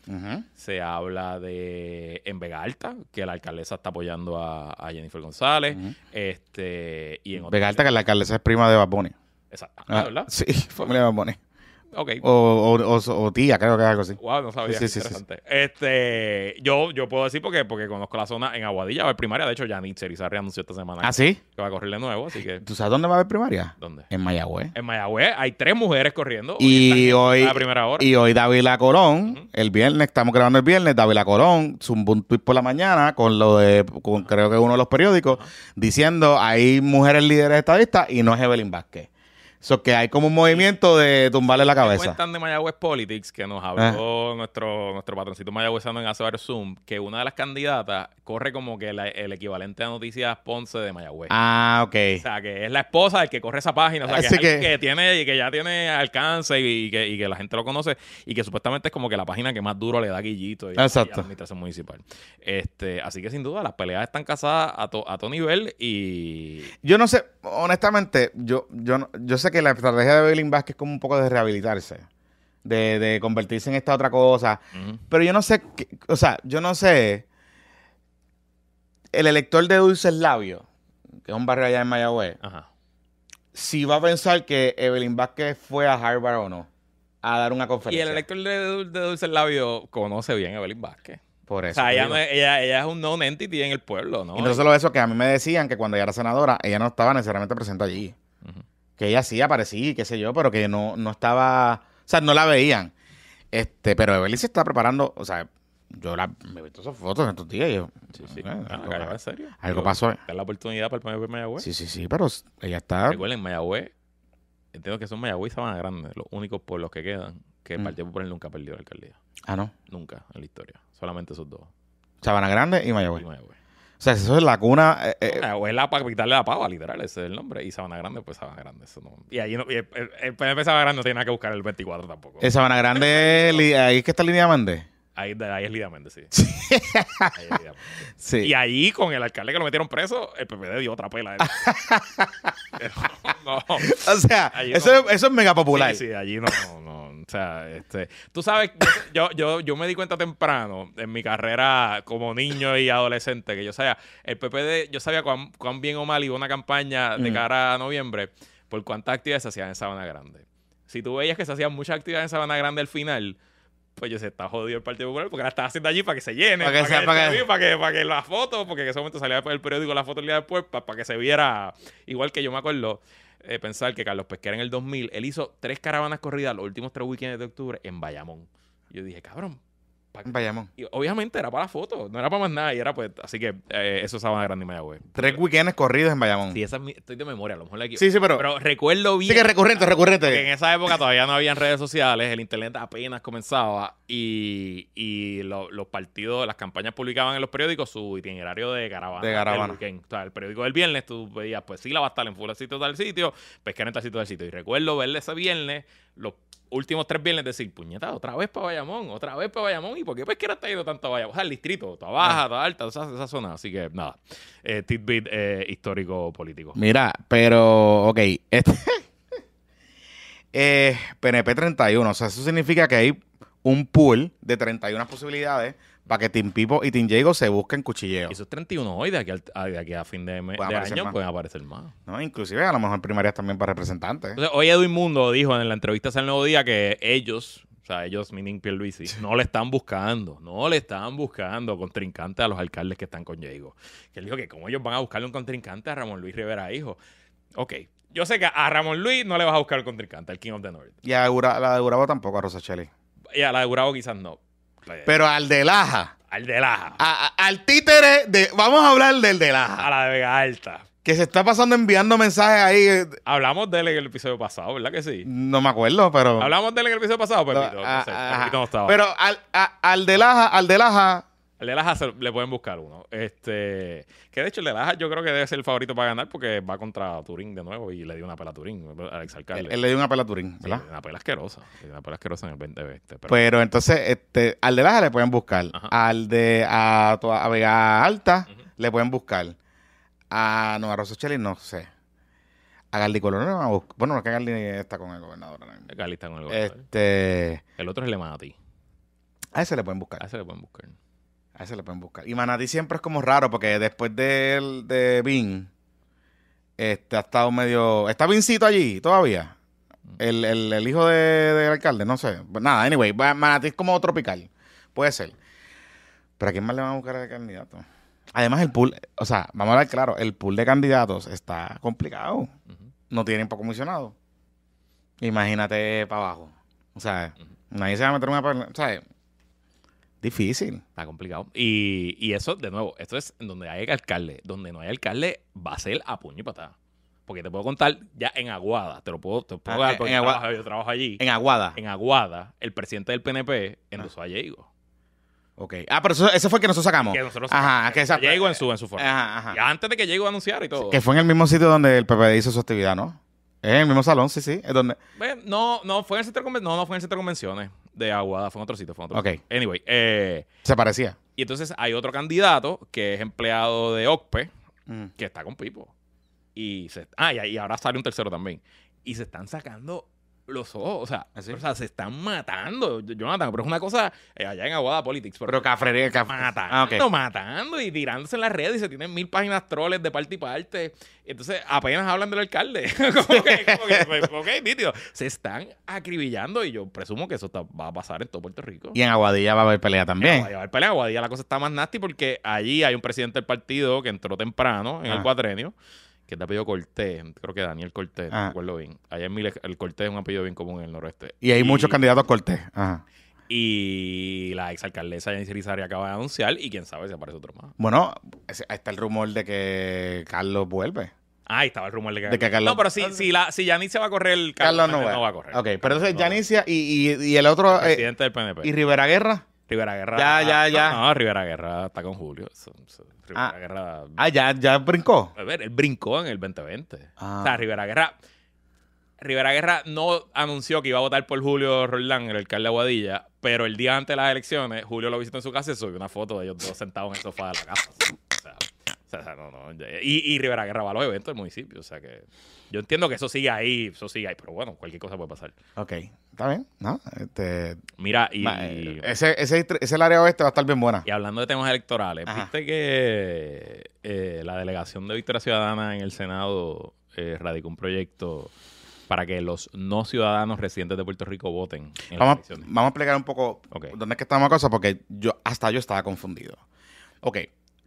se habla de en Vega Alta, que la alcaldesa está apoyando a, a Jennifer González. Este Y en Vega Alta, que la alcaldesa es prima de Bad Bunny. Exacto. Ah, ¿verdad? Sí, familia de Bad Bunny. Ok. O, o, o- o tía, creo que es algo así. Wow, no sabía. Sí, sí, sí, interesante. Este, yo, yo puedo decir porque, porque conozco la zona en Aguadilla, va a haber primaria. De hecho, Yanit Cerizarri anunció esta semana ¿Ah, sí? que va a correr de nuevo, así que. ¿Tú sabes dónde va a haber primaria? ¿Dónde? En Mayagüez. En Mayagüez hay tres mujeres corriendo. Y hoy, a la primera hora. y hoy Dávila Colón, el viernes, estamos grabando el viernes, Dávila Colón zumbó un tweet por la mañana con lo de, con creo que uno de los periódicos, diciendo hay mujeres líderes estadistas y no es Evelyn Vázquez. Eso que hay como un movimiento de tumbarle la cabeza. cuentan de Mayagüez Politics que nos habló nuestro, nuestro patroncito mayagüezano en hace varios Zoom que una de las candidatas corre como que la- el equivalente a Noticias Ponce de Mayagüez. Ah, ok. O sea, que es la esposa del que corre esa página. O sea, que, es alguien que- que tiene, que ya tiene alcance y, que, y que la gente lo conoce. Y que supuestamente es como que la página que más duro le da Guillito y, y a la administración municipal. Este, así que sin duda, las peleas están casadas a, to- a todo nivel y. Yo no sé, honestamente, yo, yo, yo sé que la estrategia de Evelyn Vázquez es como un poco de rehabilitarse, de, de convertirse en esta otra cosa. Pero yo no sé, qué- o sea, yo no sé. El elector de Dulces Labios, que es un barrio allá en Mayagüez, Ajá. si va a pensar que Evelyn Vázquez fue a Harvard o no, a dar una Y conferencia. el elector de, de Dulce Labio conoce bien a Evelyn Vázquez. Por O eso. sea, ella, no es, ella, ella es un known entity en el pueblo, ¿no? Y no solo eso, que a mí me decían que cuando ella era senadora, ella no estaba necesariamente presente allí. Que ella sí aparecía y qué sé yo, pero que no, no estaba. O sea, no la veían. Este, pero Evelyn se está preparando. O sea, yo la, me he visto esas fotos en estos días y yo. Sí, sí. Ah, algo, carajo, ¿En serio? algo pasó. Es la oportunidad para el PNP de Mayagüez. Sí, sí, sí, pero ella está. Recuerden, Mayagüez, entiendo que son Mayagüez y Sabana Grande, los únicos pueblos que quedan que el Mm. Partido Popular nunca ha perdido la alcaldía. Ah, no. Nunca en la historia. Solamente esos dos. Sabana Grande y Y Mayagüez. O sea, eso es la cuna. eh, eh, Mayagüez es la capital de la pava, literal, ese es el nombre. Y Sabana Grande, pues Sabana Grande. Eso no. Y ahí no, y el, el, el PNP Sabana Grande no tiene nada que buscar el 24 tampoco. Sabana Grande, ahí es que está Línea Méndez. Ahí, ahí es Lidia Méndez, sí. Ahí es Lidia Méndez. Sí. Y ahí, con el alcalde que lo metieron preso, el PPD dio otra pela. no. O sea, eso, no. eso es mega popular. Sí, sí, allí no, no, o sea, este, tú sabes, yo, yo, yo me di cuenta temprano en mi carrera como niño y adolescente que yo sabía, el PPD, yo sabía cuán, cuán bien o mal iba una campaña de Mm. cara a noviembre por cuántas actividades se hacían en Sabana Grande. Si tú veías que se hacían muchas actividades en Sabana Grande al final, pues yo se está jodido el Partido Popular porque la estaba haciendo allí para que se llene, Para para que que, sea- para que- para que, para que la foto, porque en ese momento salía después del periódico la foto el día después, para, para que se viera, igual que yo me acuerdo eh, pensar que Carlos Pesquera en el 2000, él hizo tres caravanas corridas los últimos tres weekends de octubre en Bayamón. Yo dije, cabrón. Bayamón. Y obviamente era para la foto, no era para más nada, y era pues, así que eh, eso es Sabana Grande y Mayagüez. Tres weekends corridos en Bayamón. Sí, esa es mi- estoy de memoria, a lo mejor la equivoco. Sí, sí, pero. Pero recuerdo bien. sí que recurrente, porque en recurrente. esa época todavía no habían redes sociales, el internet apenas comenzaba y, y lo- los partidos, las campañas publicaban en los periódicos su itinerario de caravana. De caravana. del weekend. O sea, el periódico del viernes tú veías, pues sí, la va a estar en full sitio tal sitio, pescar en tal sitio tal sitio. Y recuerdo verle ese viernes, los últimos tres viernes, decir, puñeta, otra vez para Bayamón, otra vez para Bayamón. ¿Y por qué pesquera está yendo tanto a Bayamón? O sea, el distrito, toda baja, toda alta, esa, esa zona. Así que nada, eh, tidbit eh, histórico político. Mira, pero, ok. Este, eh, PNP 31. O sea, eso significa que hay un pool de 31 posibilidades para que Team Pipo y Team Jago se busquen cuchilleo. Y esos 31 hoy, de aquí, al- a, de aquí a fin de, año, más. pueden aparecer más. ¿no? Inclusive a lo mejor primarias también para representantes. Entonces, hoy Edwin Mundo dijo en la entrevista al Nuevo Día que ellos, o sea, ellos, meaning Pierluisi, no le están buscando, no le están buscando contrincante a los alcaldes que están con Diego. Que él dijo que como ellos van a buscarle un contrincante a Ramón Luis Rivera, hijo. Ok, yo sé que a Ramón Luis no le vas a buscar el contrincante, el King of the North. Y a la de Urabo tampoco, a Rosacheli. Y a la de Gurabo quizás no. Pero al de Laja. al de Laja. a- a- al títere de. Vamos a hablar del de A Laja. la de Vega Alta. Que se está pasando enviando mensajes ahí. eh, Hablamos de él en el episodio pasado, ¿verdad que sí? No me acuerdo, pero. Hablamos de él en el episodio pasado, Pepito. Ah, no sé. Pepito no estaba. Pero al, a- al de Laja, al de Laja. El de Laja se- le pueden buscar uno. Este, que de hecho el de yo creo que debe ser el favorito para ganar porque va contra Turín de nuevo y le dio una pela a Turín, al exalcalde. Él, él le dio una pela a Turín, Sí, ¿verdad? una pela asquerosa. sí, Una pela asquerosa en el 2020. Pero, Pero entonces, este, al de Laja le pueden buscar. Ajá. Al de a, a Vega Alta le pueden buscar. A Nueva Rosacheli, no sé. A Gardi Colón no van a buscar. Bueno, no es que Gardi está con el gobernador. Gali está con el gobernador. Este, El otro es el Manatí. a ese le pueden buscar. A ese le pueden buscar. A ese le pueden buscar. Y Manatí siempre es como raro porque después de, de Vin, este, ha estado medio... ¿Está Vincito allí todavía? El, el- el hijo de- del alcalde, no sé. Pues nada, anyway, Manatí es como tropical. Puede ser. Pero ¿a quién más le van a buscar de candidato? Además, el pool, o sea, vamos a hablar claro, el pool de candidatos está complicado. No tienen para comisionado. Imagínate para abajo. O sea, nadie se va a meter una... O sea, difícil. Está complicado. Y, y eso, de nuevo, esto es en donde hay alcalde. Donde no hay alcalde, va a ser a puño y patada. Porque te puedo contar ya en Aguada, te lo puedo, te lo puedo Ah, dar en porque yo, Aguada. trabajo, yo trabajo allí. En Aguada. En Aguada, el presidente del PNP endosó a Diego. Ok. Ah, pero eso- ese fue el que nosotros sacamos. Que nosotros Ajá, que esa- Diego en su, en su forma. Ajá, ajá. Y antes de que Diego anunciara y todo. Que fue en el mismo sitio donde el PPD hizo su actividad, ¿no? Es en el mismo salón, sí, sí. Es donde... Ve, No, no fue en el centro de conven- no, no fue en el centro de convenciones de Aguada, fue en otro sitio, fue en otro Ok. sitio. Anyway, eh, Se parecía. y entonces hay otro candidato que es empleado de OCPE, Mm. que está con Pipo. Y se, ah, y, y ahora sale un tercero también. Y se están sacando los ojos, o sea, ¿Así? o sea, se están matando, Jonathan, pero es una cosa eh, allá en Aguada Politics, pero, Pero cafrería, caf- matando, Ah, ok. matando y tirándose en las redes y se tienen mil páginas troles de parte y parte. Entonces, apenas hablan del alcalde. como que, como que, pues, ok, nítido. Se están acribillando y yo presumo que eso está- va a pasar en todo Puerto Rico. Y en Aguadilla va a haber pelea también. Aguadilla va a haber pelea. Aguadilla la cosa está más nasty porque allí hay un presidente del partido que entró temprano en Ah. el cuatrenio, que es de apellido Cortés, creo que Daniel Cortés, no Ah. me acuerdo bien. Allá en Mile, el Cortés es un apellido bien común en el noroeste. Y hay muchos candidatos Cortés. Ajá. Y la exalcaldesa Yanis Irizarry acaba de anunciar y quién sabe si aparece otro más. Bueno, está el rumor de que Carlos vuelve. Ah, estaba el rumor de que, De que Carlos- No, pero si, si, la, si Yanis se va a correr, Carlos no, Carlos va. a correr. Ok, pero entonces No a Yanicia y, y, y el otro... eh, Presidente del PNP. ¿Y Rivera Guerra? Rivera Guerra. Ya, ya, ya. No, Rivera Guerra está con Julio. Rivera Ah. Guerra. Ah, ya, ya brincó. A ver, él brincó en el 2020. Ah. O sea, Rivera Guerra. Rivera Guerra no anunció que iba a votar por Julio Roldán, el alcalde de Aguadilla, pero el día antes de las elecciones, Julio lo visitó en su casa y subió una foto de ellos dos sentados en el sofá de la casa. O sea, o sea, no, no. Y, y Rivera Guerra va a los eventos del municipio. O sea que yo entiendo que eso sigue ahí, eso sigue ahí, pero bueno, cualquier cosa puede pasar. Ok, está bien. ¿no? Este, Mira, y, eh, ese, ese, ese área oeste va a estar bien buena. y hablando de temas electorales, Ajá. viste que eh, la delegación de Victoria Ciudadana en el Senado eh, radicó un proyecto para que los no ciudadanos residentes de Puerto Rico voten en las Vamos, elecciones. vamos a explicar un poco dónde es que estamos cosa, porque yo hasta yo estaba confundido. Ok,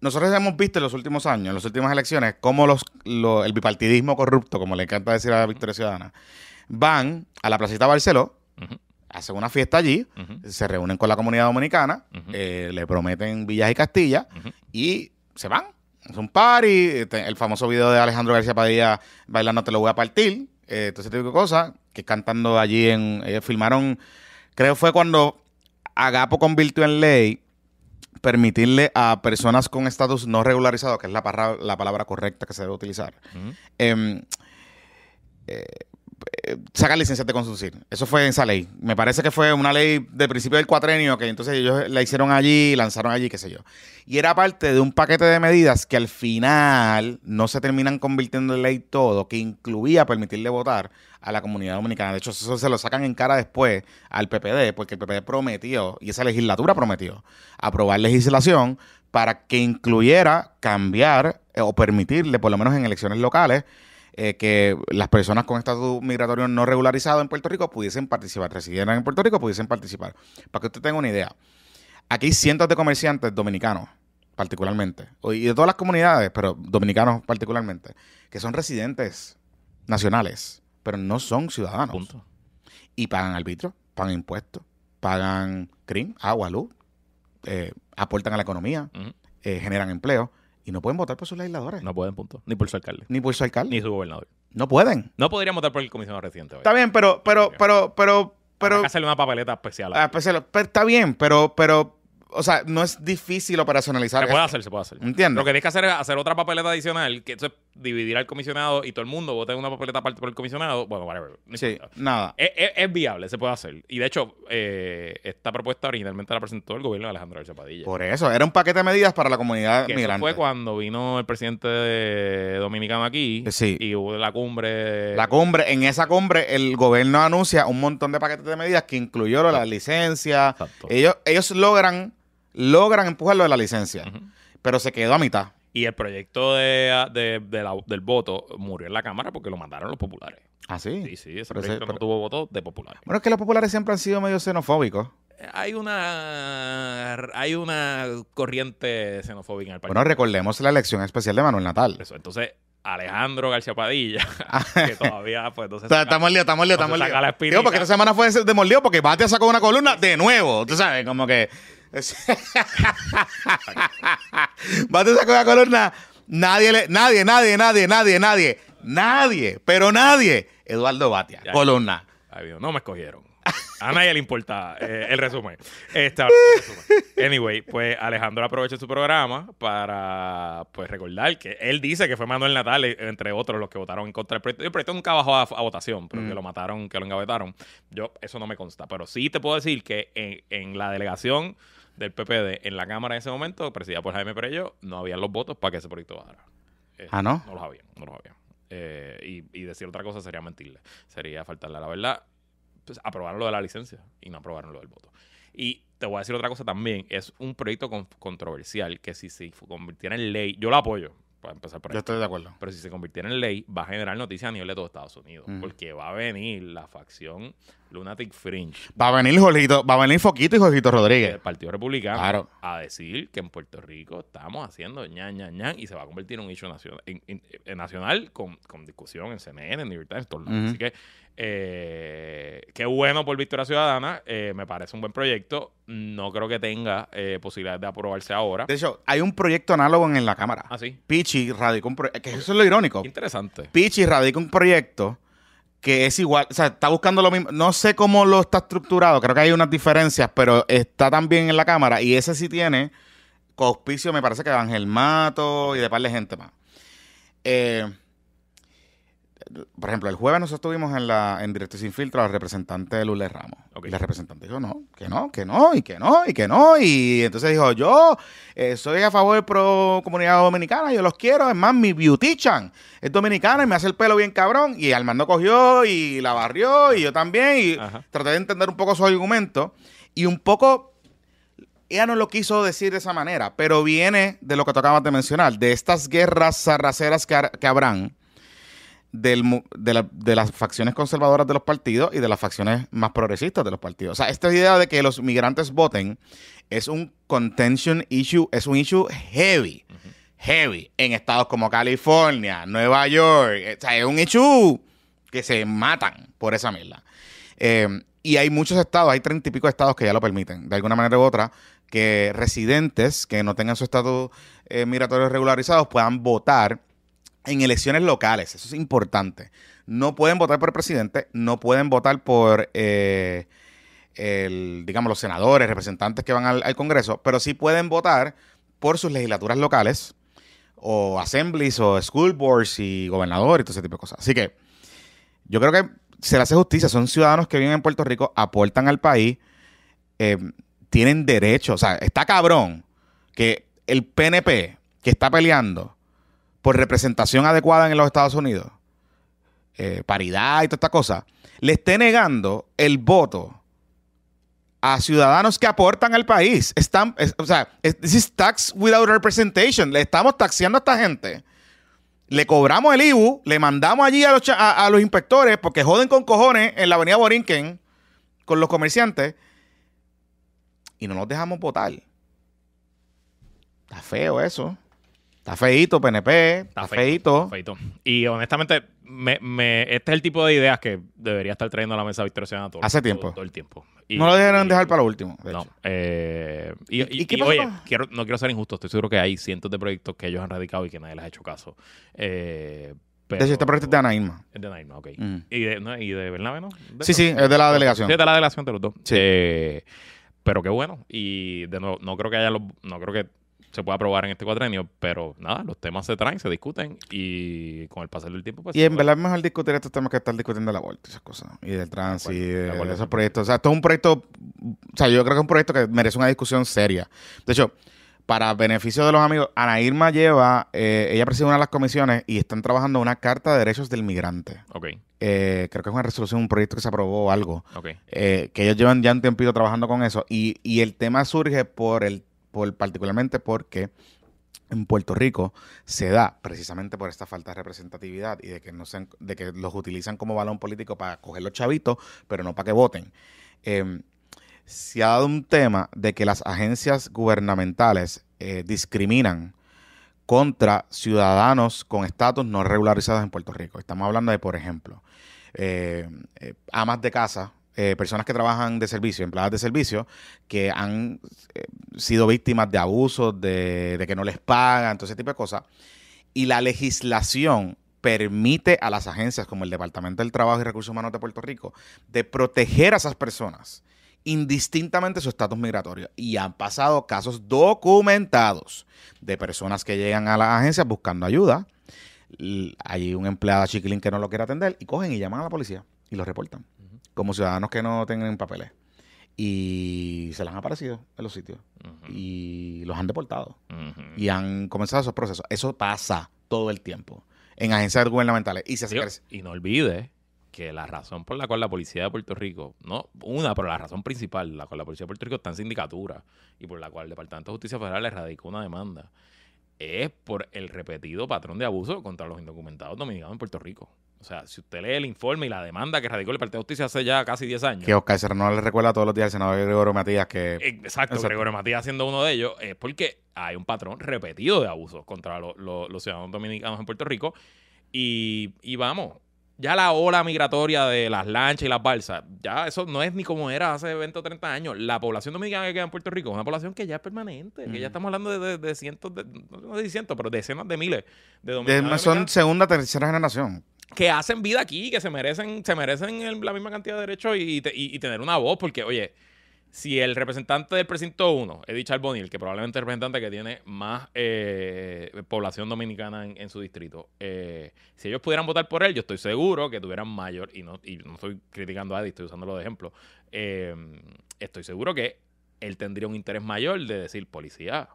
nosotros hemos visto en los últimos años, en las últimas elecciones, cómo los, lo- el bipartidismo corrupto, como le encanta decir a la Victoria Ciudadana, van a la placita Barceló, Ujú, hacen una fiesta allí, se reúnen con la comunidad dominicana, eh, le prometen villas y castillas ujú. y se van. Es un party, este, el famoso video de Alejandro García Padilla bailando Te lo voy a partir, eh, todo ese tipo de cosas, que cantando allí en... Ellos filmaron, creo fue cuando Agapo convirtió en ley permitirle a personas con estatus no regularizado, que es la, parra- la palabra correcta que se debe utilizar, em, eh, eh, sacar licencias de conducir. Eso fue en esa ley. Me parece que fue una ley de principio del cuatrenio que entonces ellos la hicieron allí, lanzaron allí, qué sé yo. Y era parte de un paquete de medidas que al final no se terminan convirtiendo en ley todo, que incluía permitirle votar a la comunidad dominicana. De hecho, eso se lo sacan en cara después al PPD, porque el PPD prometió, y esa legislatura prometió, aprobar legislación para que incluyera cambiar eh, o permitirle, por lo menos en elecciones locales, eh, que las personas con estatus migratorio no regularizado en Puerto Rico pudiesen participar, residieran en Puerto Rico, pudiesen participar. Para que usted tenga una idea, aquí hay cientos de comerciantes dominicanos, particularmente, y de todas las comunidades, pero dominicanos particularmente, que son residentes nacionales, pero no son ciudadanos. Punto. Y pagan arbitrio, pagan impuestos, pagan CRIM, agua, luz, eh, aportan a la economía, eh, generan empleo, y no pueden votar por sus legisladores, No pueden, punto. Ni por su alcalde. ni por su alcalde. Ni su gobernador. No pueden. No podrían votar por el comisionado reciente. Está bien, pero, pero, pero, pero, pero, Hay que hacerle una papeleta especial. ah, pero está bien, pero, pero, o sea, no es difícil operacionalizar. se puede hacer, se puede hacer. Entiendo. Lo que tienes que hacer es hacer otra papeleta adicional, que eso es dividir al comisionado y todo el mundo vote en una papeleta aparte por el comisionado. Bueno, whatever. Sí, nada. Es, es- es viable, se puede hacer. Y de hecho, eh, esta propuesta originalmente la presentó el gobierno de Alejandro García Padilla. Por eso, era un paquete de medidas para la comunidad que eso migrante. fue cuando vino el presidente de- dominicano aquí Sí. y hubo la cumbre. La cumbre, en esa cumbre, el gobierno anuncia un montón de paquetes de medidas que incluyó lo de la licencia. Exacto. Ellos, ellos logran, logran empujarlo de la licencia, pero se quedó a mitad. Y el proyecto de, de- de la- del voto murió en la Cámara porque lo mandaron los populares. Ah, sí. Sí, sí, ese Pero ese- proyecto no tuvo votos de populares. Bueno, es que los populares siempre han sido medio xenofóbicos. Hay una hay una corriente xenofóbica en el partido. Bueno, recordemos la elección especial de Manuel Natal. Eso, Entonces, Alejandro García Padilla, que todavía, pues, entonces... Sea, estamos líos, estamos líos, estamos saca líos. Digo, porque esta semana fue de mordido porque Batia sacó una columna de nuevo. Tú sabes, como que. Batia sacó una columna. Nadie, le- nadie, nadie, nadie, nadie, nadie, nadie, pero nadie. Eduardo Batia, Ya. columna. Ay, Dios, no me escogieron. A nadie le importa eh, el resumen. El resumen. Anyway, pues Alejandro aprovechó su programa para pues recordar que él dice que fue Manuel Natal, entre otros, los que votaron en contra del proyecto. El proyecto nunca bajó a, a votación, pero que lo mataron, que lo engavetaron. Yo, eso no me consta. Pero sí te puedo decir que en, en la delegación del PPD, en la Cámara en ese momento, presidida por Jaime Perello, no habían los votos para que ese proyecto bajara. Eh, Ah, ¿no? No los había, no los había. Eh, y, y decir otra cosa sería mentirle. Sería faltarle a la verdad. Pues aprobaron lo de la licencia y no aprobaron lo del voto. Y te voy a decir otra cosa también. Es un proyecto con- controversial que si se convirtiera en ley, yo lo apoyo, para empezar por ahí. Yo estoy de acuerdo. Pero si se convirtiera en ley, va a generar noticias a nivel de todo Estados Unidos. Porque va a venir la facción Lunatic Fringe Va a venir Jorgito, va a venir Foquito y Jorgito del Rodríguez. Partido Republicano Claro. a decir que en Puerto Rico estamos haciendo ñan, ñan, ñan y se va a convertir en un issue nacional, en- en- en nacional con, con discusión en CNN, en York Times, todos lados. Ujú. Así que eh, qué bueno por Victoria Ciudadana, eh, me parece un buen proyecto. No creo que tenga eh, posibilidades de aprobarse ahora. De hecho, hay un proyecto análogo en la Cámara. Ah, sí. Pichi radicó un proyecto, que eso es lo irónico. Interesante. Pichi radica un proyecto que es igual, o sea, está buscando lo mismo. No sé cómo lo está estructurado, creo que hay unas diferencias, pero está también en la Cámara y ese sí tiene auspicio, me parece que Ángel Mato y de par de gente más. Eh, por ejemplo, el jueves nosotros estuvimos en la en Directo y Sin Filtro al representante de Lourdes Ramos. Y la representante dijo, no, que no, que no, y que no, y que no. Y entonces dijo, yo eh, soy a favor de pro comunidad dominicana, yo los quiero. Es más, mi beautician es dominicana y me hace el pelo bien cabrón. Y Armando cogió y la barrió y yo también. Y Ajá. traté de entender un poco su argumento. Y un poco ella no lo quiso decir de esa manera, pero viene de lo que tú acabas de mencionar, de estas guerras sarraceras que, que habrán del de, la- de las facciones conservadoras de los partidos y de las facciones más progresistas de los partidos. O sea, esta idea de que los migrantes voten es un contention issue, es un issue heavy, heavy, en estados como California, Nueva York. eh, O sea, es un issue que se matan por esa mierda. Eh, y hay muchos estados, hay treinta y pico estados que ya lo permiten, de alguna manera u otra, que residentes que no tengan su estatus eh, migratorio regularizados puedan votar en elecciones locales. Eso es importante. No pueden votar por el presidente, no pueden votar por, eh, digamos, los senadores, representantes que van al, al Congreso, pero sí pueden votar por sus legislaturas locales o assemblies o school boards y gobernador y todo ese tipo de cosas. Así que yo creo que se le hace justicia. Son ciudadanos que viven en Puerto Rico, aportan al país, eh, tienen derecho. O sea, está cabrón que el PNP que está peleando por representación adecuada en los Estados Unidos, eh, paridad y toda esta cosa, le esté negando el voto a ciudadanos que aportan al país. Están, es- o sea, this is tax without representation. Le estamos taxeando a esta gente. Le cobramos el IBU, le mandamos allí a los, a los inspectores porque joden con cojones en la avenida Borinquen con los comerciantes y no nos dejamos votar. Está feo eso. Está feito, PNP. Está, feito. Feito. Y honestamente, me, me- este es el tipo de ideas que debería estar trayendo a la mesa Victoria Ciudadana todo, Hace tiempo. todo el tiempo. Y- No lo dejaron y- dejar para lo último. de No. hecho. eh, y, ¿Y- qué pasó oye, quiero, no quiero ser injusto. Estoy seguro que hay cientos de proyectos que ellos han radicado y que nadie les ha hecho caso. Eh, De hecho, este proyecto es de Ana Irma. Es de Naima, ok. Mm. ¿Y de, no, ¿Y de Bernabe, no? De Sí, sí, es de la delegación. Sí, es de la delegación de los dos. Sí. Eh, pero qué bueno. Y de nuevo, no creo que haya los- no creo que se pueda aprobar en este cuatrenio, pero nada, los temas se traen, se discuten y con el pasar del tiempo, pues. Y en verdad es mejor discutir estos temas que estar discutiendo aborto y esas cosas. Y del trans y acuerdo, de esos proyectos. O sea, esto es un proyecto. O sea, yo creo que es un proyecto que merece una discusión seria. De hecho, para beneficio de los amigos, Ana Irma lleva. eh, ella preside una de las comisiones y están trabajando una carta de derechos del migrante. Ok, Eh, creo que es una resolución, un proyecto que se aprobó o algo. ok. eh, que ellos llevan ya un tiempito trabajando con eso. Y, y el tema surge por el, por particularmente porque en Puerto Rico se da precisamente por esta falta de representatividad y de que no sean, de que los utilizan como balón político para coger los chavitos, pero no para que voten. Eh, se ha dado un tema de que las agencias gubernamentales eh, discriminan contra ciudadanos con estatus no regularizados en Puerto Rico. Estamos hablando de, por ejemplo, eh, eh, amas de casa, eh, personas que trabajan de servicio, empleadas de servicio, que han eh, sido víctimas de abusos, de, de que no les pagan, todo ese tipo de cosas. Y la legislación permite a las agencias como el Departamento del Trabajo y Recursos Humanos de Puerto Rico de proteger a esas personas indistintamente su estatus migratorio. Y han pasado casos documentados de personas que llegan a las agencias buscando ayuda. Hay un empleado chiquilín que no lo quiere atender y cogen y llaman a la policía y lo reportan. Como ciudadanos que no tengan papeles. Y se les han aparecido en los sitios. Y los han deportado. Y han comenzado esos procesos. Eso pasa todo el tiempo en agencias gubernamentales. Y se y no olvide que la razón por la cual la policía de Puerto Rico, no una, pero la razón principal, la cual la policía de Puerto Rico está en sindicatura y por la cual el Departamento de Justicia Federal le radicó una demanda, es por el repetido patrón de abuso contra los indocumentados dominicanos en Puerto Rico. O sea, si usted lee el informe y la demanda que radicó el Departamento de Justicia hace ya casi 10 años. que Oscar Serrano le recuerda todos los días al senador Gregorio Matías que Eh, Exacto, Exacto. Gregorio Matías siendo uno de ellos, es porque hay un patrón repetido de abusos contra lo- lo- los ciudadanos dominicanos en Puerto Rico. Y, y vamos, ya la ola migratoria de las lanchas y las balsas, ya eso no es ni como era hace 20 o 30 años. La población dominicana que queda en Puerto Rico es una población que ya es permanente, que ya estamos hablando de, de- de cientos, de, no si cientos, pero decenas de miles de de- dominicanos. son segunda, tercera generación. Que hacen vida aquí, que se merecen, se merecen la misma cantidad de derechos y, te- y- y tener una voz, porque, oye, si el representante del precinto 1, Eddie Charbonnier, que probablemente es el representante que tiene más eh, población dominicana en, en su distrito, eh, si ellos pudieran votar por él, yo estoy seguro que tuvieran mayor, y no, y no estoy criticando a Eddie, estoy usándolo de ejemplo, eh, estoy seguro que él tendría un interés mayor de decir, policía,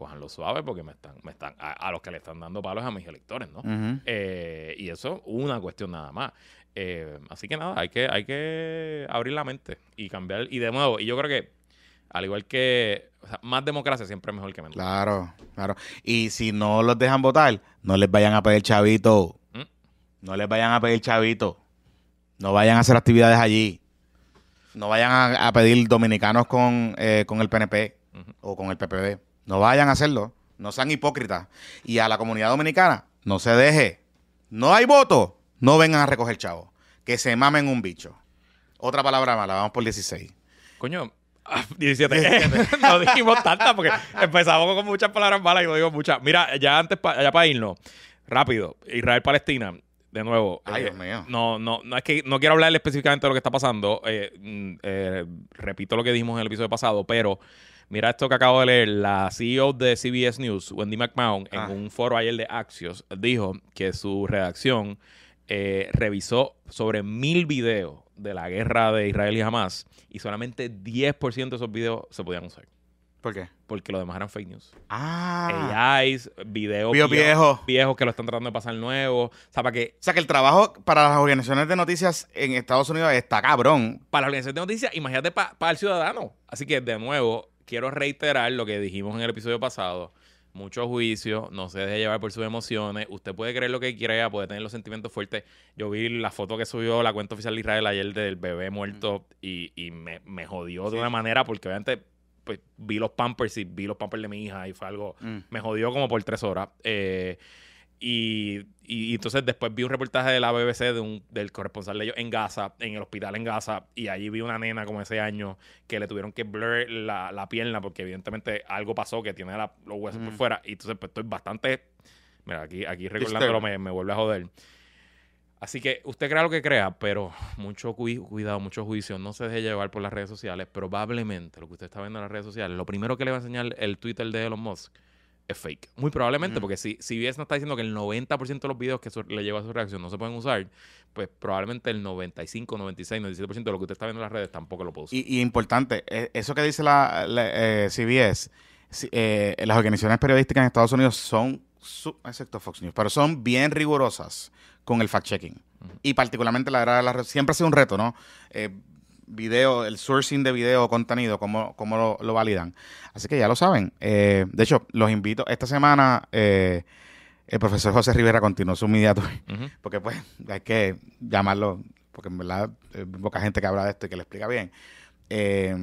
cojanlo suave porque me están, me están, a, a los que le están dando palos a mis electores, ¿no? Eh, y eso, una cuestión nada más. Eh, así que nada, hay que, hay que abrir la mente y cambiar. Y de nuevo, y yo creo que, al igual que o sea, más democracia siempre es mejor que menos. Claro, claro. Y si no los dejan votar, no les vayan a pedir chavito. ¿Mm? No les vayan a pedir chavito. No vayan a hacer actividades allí. No vayan a, a pedir dominicanos con, eh, con el PNP o con el PPD. No vayan a hacerlo. No sean hipócritas. Y a la comunidad dominicana, no se deje. No hay voto. No vengan a recoger chavos. Que se mamen un bicho. Otra palabra mala, vamos por 16. Coño, ah, 17. no dijimos tantas porque empezamos con muchas palabras malas y no digo muchas. Mira, ya antes, pa- ya para irnos, rápido, Israel-Palestina. De nuevo, Ay, eh, Dios mío. no, no, no es que no quiero hablarle específicamente de lo que está pasando. eh, mm, eh, repito lo que dijimos en el episodio pasado, pero mira esto que acabo de leer. La CEO de CBS News, Wendy McMahon, en Ah. un foro ayer de Axios, dijo que su redacción eh, revisó sobre mil videos de la guerra de Israel y Hamas y solamente 10% de esos videos se podían usar. ¿Por qué? Porque los demás eran fake news. Ah. AIs, videos Video viejos, viejo. viejos que lo están tratando de pasar nuevos. O sea, para que O sea que el trabajo para las organizaciones de noticias en Estados Unidos está cabrón. para la organización de noticias, imagínate para el ciudadano. Así que, de nuevo, quiero reiterar lo que dijimos en el episodio pasado. Mucho juicio, no se deje llevar por sus emociones. Usted puede creer lo que crea, puede tener los sentimientos fuertes. Yo vi la foto que subió la cuenta oficial de Israel ayer del bebé muerto y, y me, me jodió de una manera porque obviamente pues, vi los pampers y vi los pampers de mi hija y fue algo Mm. me jodió como por tres horas. Eh, y, y entonces después vi un reportaje de la BBC de un, del corresponsal de ellos en Gaza, en el hospital en Gaza, y allí vi una nena como ese año que le tuvieron que blur la, la pierna porque evidentemente algo pasó que tiene la- los huesos por Mm. fuera. Y entonces pues estoy bastante... Mira, aquí, aquí recordándolo me, me vuelve a joder. Así que usted crea lo que crea, pero mucho cui- cuidado, mucho juicio. No se deje llevar por las redes sociales. Probablemente lo que usted está viendo en las redes sociales, lo primero que le va a enseñar el Twitter de Elon Musk es fake. Muy probablemente, porque si CBS no está diciendo que el 90% de los videos que su- le lleva a su reacción no se pueden usar, pues probablemente el 95, 96, 97% de lo que usted está viendo en las redes tampoco lo puede usar. Y, y importante, eh, eso que dice la, la, eh, CBS, si- eh, las organizaciones periodísticas en Estados Unidos son, su- excepto Fox News, pero son bien rigurosas con el fact-checking. Y particularmente la era de la red, siempre ha sido un reto, ¿no? Eh, video, el sourcing de video o contenido, cómo, cómo lo, lo validan. Así que ya lo saben. Eh, de hecho, los invito. Esta semana eh, el profesor José Rivera continuó su media tour, porque pues hay que llamarlo, porque en verdad hay poca gente que habla de esto y que le explica bien. Eh,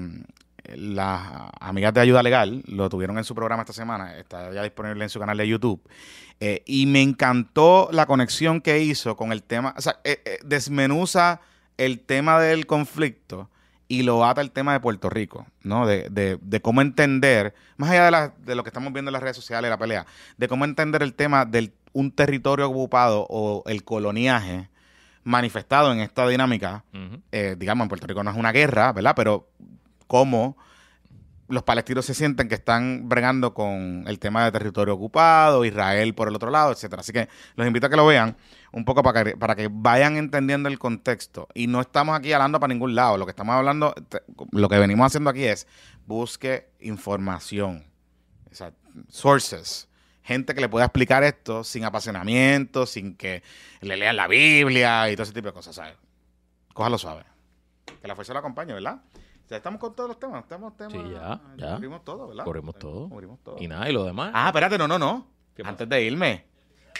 las amigas de ayuda legal lo tuvieron en su programa esta semana, está ya disponible en su canal de YouTube. Eh, y me encantó la conexión que hizo con el tema, o sea, eh, eh, desmenuza el tema del conflicto y lo ata el tema de Puerto Rico, ¿no? De, de- de cómo entender, más allá de, la- de lo que estamos viendo en las redes sociales, la pelea, de cómo entender el tema de un territorio ocupado o el coloniaje manifestado en esta dinámica eh, digamos, en Puerto Rico no es una guerra, ¿verdad? Pero cómo los palestinos se sienten que están bregando con el tema de territorio ocupado, Israel por el otro lado, etcétera. Así que los invito a que lo vean un poco para que, para que vayan entendiendo el contexto. Y no estamos aquí hablando para ningún lado. Lo que estamos hablando, lo que venimos haciendo aquí es busque información. Sources. Gente que le pueda explicar esto sin apasionamiento, sin que le lean la Biblia y todo ese tipo de cosas, ¿sabes? Cójalo suave. Que la fuerza lo acompañe, ¿verdad? Ya estamos con todos los temas. Estamos temas. Sí, ya, ya. Cubrimos todo, ¿verdad? Cubrimos todo. Cubrimos todo. Y nada, y lo demás. Ah, espérate, no, no, no. Antes de irme.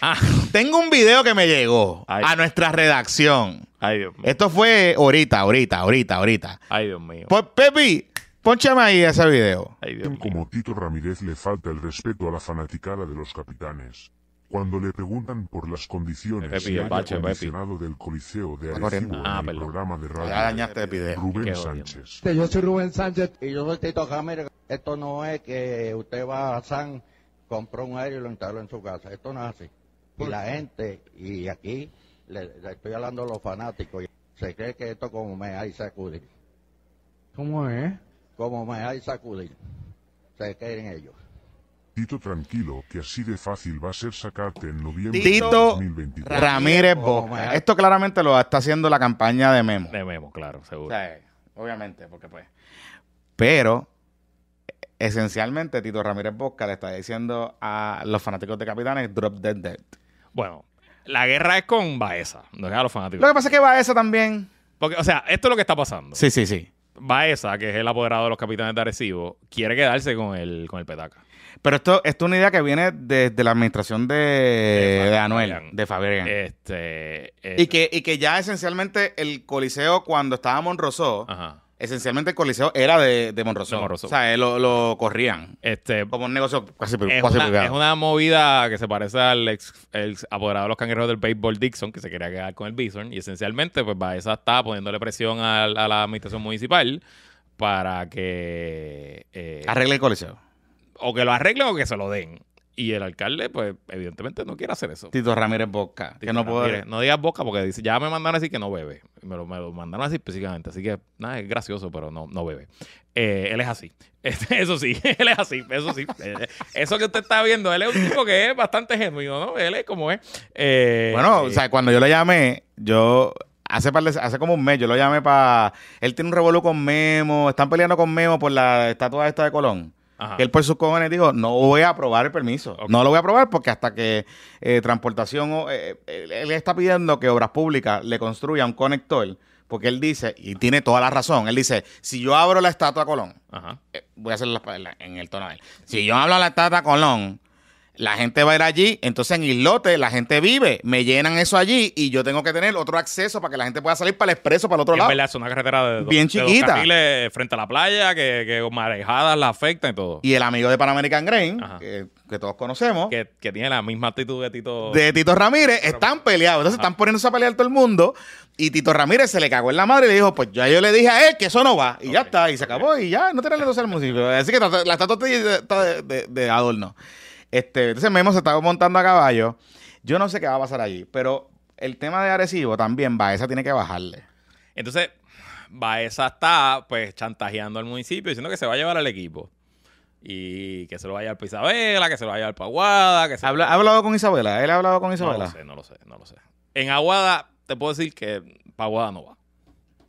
Ah. Tengo un video que me llegó Ay. a nuestra redacción. Ay, Dios mío. Esto fue ahorita, ahorita, ahorita, ahorita. Ay, Dios mío. Pues, Pepi, ponchame ahí ese video. Ay, Dios mío. Como Tito Ramírez le falta el respeto a la fanaticada de los capitanes. Cuando le preguntan por las condiciones y el bache, acondicionado del Coliseo de. Arecibo Ah, en el perdón. programa de Ya radio dañaste el. Rubén. Sánchez. Yo soy Rubén Sánchez y yo soy Tito Ramírez. Esto no es que usted va a San, compró un aire y lo instaló en su casa. Esto no es así. Y la gente, y aquí le, le estoy hablando a los fanáticos, se cree que esto como me hay sacudir. ¿Cómo es? Como me hay sacudir. Se creen ellos. Tito tranquilo, que así de fácil va a ser sacarte en noviembre Tito de 2023. Ramírez Oh, Bosca. my. Esto claramente lo está haciendo la campaña de Memo. De Memo, claro, O seguro. sea, obviamente, porque pues. Pero, esencialmente, Tito Ramírez Bosca le está diciendo a los fanáticos de Capitanes, drop dead dead. Bueno, la guerra es con Baeza, no es a los fanáticos. Lo que pasa es que eso también. Porque, o sea, esto es lo que está pasando. Sí, sí, sí. Baeza, que es el apoderado de los capitanes de Arecibo, quiere quedarse con el, con el petaca. Pero esto, esto es una idea que viene desde la administración de, De de Anuel, de Fabián. Este. y, que, y que ya esencialmente el Coliseo, cuando estaba Monrosó, Ajá. esencialmente el Coliseo era de, de Monrosó. De Monrosó. O sea, él lo, lo corrían. Este. Como un negocio casi, Es casi una, privado. es una movida que se parece al ex, ex apoderado de los cangrejeros del béisbol Dixon, que se quería quedar con el Bison. Y esencialmente, pues Baeza está poniéndole presión a, la administración municipal para que. eh, Arregle el Coliseo. O que lo arreglen o que se lo den. Y el alcalde, pues, evidentemente no quiere hacer eso. Tito Ramírez Bosca. que no puedo. Ramírez, no digas boca porque dice, ya me mandaron a decir que no bebe. Me lo, me lo mandaron así específicamente. Así que, nada, es gracioso, pero no, no bebe. Eh, él es así. Eso sí, él es así, eso sí. Eh, eso que usted está viendo, él es un tipo que es bastante genuino, ¿no? Él es como es. Eh, Bueno, eh, o sea, cuando yo lo llamé, yo hace par de- hace como un mes, yo lo llamé para. Él tiene un revolú con Memo, están peleando con Memo por la estatua esta de Colón. Ajá. Él por sus cojones dijo, no voy a aprobar el permiso. No lo voy a aprobar porque hasta que eh, transportación, eh, él, él está pidiendo que Obras Públicas le construya un conector, porque él dice, y tiene toda la razón, él dice, si yo abro la estatua Colón, Ajá. eh, voy a hacerlo en el tono de él. Si yo hablo a la estatua Colón, la gente va a ir allí, entonces en Islote la gente vive, me llenan eso allí y yo tengo que tener otro acceso para que la gente pueda salir para el expreso, para el otro Y es lado. verdad, es una carretera de, dos- Bien de dos chiquita. carriles frente a la playa, que, que marejadas la afectan y todo. Y el amigo de Pan American Grain, Ajá. que, que todos conocemos, que, que tiene la misma actitud de Tito. de Tito Ramírez, están peleados. Entonces están poniéndose a pelear todo el mundo. Y Tito Ramírez se le cagó en la madre y le dijo, pues ya yo le dije a él que eso no va. Y ya está, y se acabó y ya, no tiene entonces al municipio. Así que la la estatua está- está de, de- de adorno. Este, entonces Memo se estaba montando a caballo. Yo no sé qué va a pasar allí, pero el tema de Arecibo también va, esa tiene que bajarle. Entonces, Baeza está pues chantajeando al municipio diciendo que se va a llevar al equipo. Y que se lo va a llevar para Isabela, que se lo va a llevar para Aguada, que se... ¿Ha hablado con Isabela? ¿Él ha hablado con No Isabela? lo sé, no lo sé, no lo sé. En Aguada te puedo decir que para Aguada no va.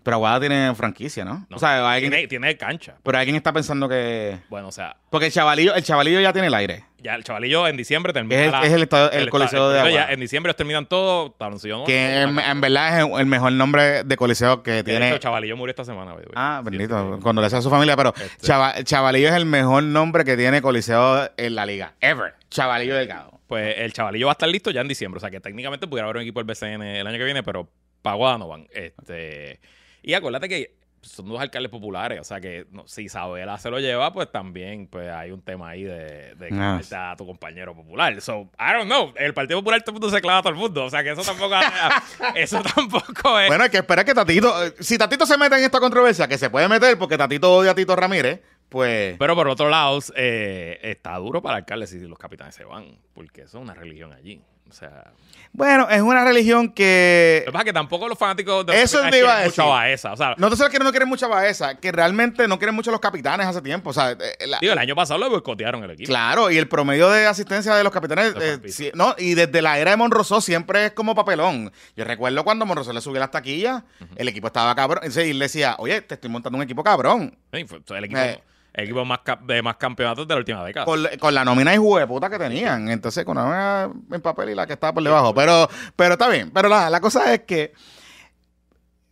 Pero Aguada tiene franquicia, ¿no? No, o sea, alguien, tiene, tiene cancha. pero alguien está pensando que... Bueno, o sea, Porque el chavalillo, el chavalillo ya tiene el aire. ya el chavalillo en diciembre termina. Es el- la- es el estadio- el coliseo de estadio ya Aguada. En diciembre ellos terminan todo. ¿no? Que en, en verdad es el, el mejor nombre de coliseo que tiene... hecho, chavalillo murió esta semana. Ah, bendito. sí. Cuando le sea a su familia, pero Este- Chava- Chavalillo es el mejor nombre que tiene Coliseo en la liga. Ever. Chavalillo Delgado. Pues el chavalillo va a estar listo ya en diciembre. O sea que técnicamente pudiera haber un equipo del BCN el año que viene, pero para Aguada no van. Este, y acuérdate que son dos alcaldes populares. O sea que no, si Isabela se lo lleva, pues también pues hay un tema ahí de, de que Ah. falta a tu compañero popular. So, I don't know. El Partido Popular todo el mundo se clava a todo el mundo. O sea que eso tampoco, eso tampoco es. Bueno, hay que esperar que Tatito. Si Tatito se mete en esta controversia, que se puede meter porque Tatito odia a Tito Ramírez, pues. Pero por otro lado, eh, está duro para el alcalde si los capitanes se van, porque eso es una religión allí. O sea, Bueno, es una religión que. lo que pasa es que tampoco los fanáticos de Eso te iba a decir. Baeza. O sea, No te sabes que no quieren mucha Baeza, que realmente no quieren mucho los capitanes hace tiempo. O sea, eh, la- digo, el año pasado lo boicotearon el equipo. Claro, y el promedio de asistencia de los capitanes, eh, sí, no, y desde la era de Monrosó siempre es como papelón. Yo recuerdo cuando Monrosó le subió las taquillas, el equipo estaba cabrón, y le decía, oye, te estoy montando un equipo cabrón. Sí, fue el equipo, Eh. Equipo de más campeonatos de la última década. Con, la nómina y de puta que tenían. Entonces, con la nómina en papel y la que estaba por debajo. Pero, pero está bien. Pero la, la cosa es que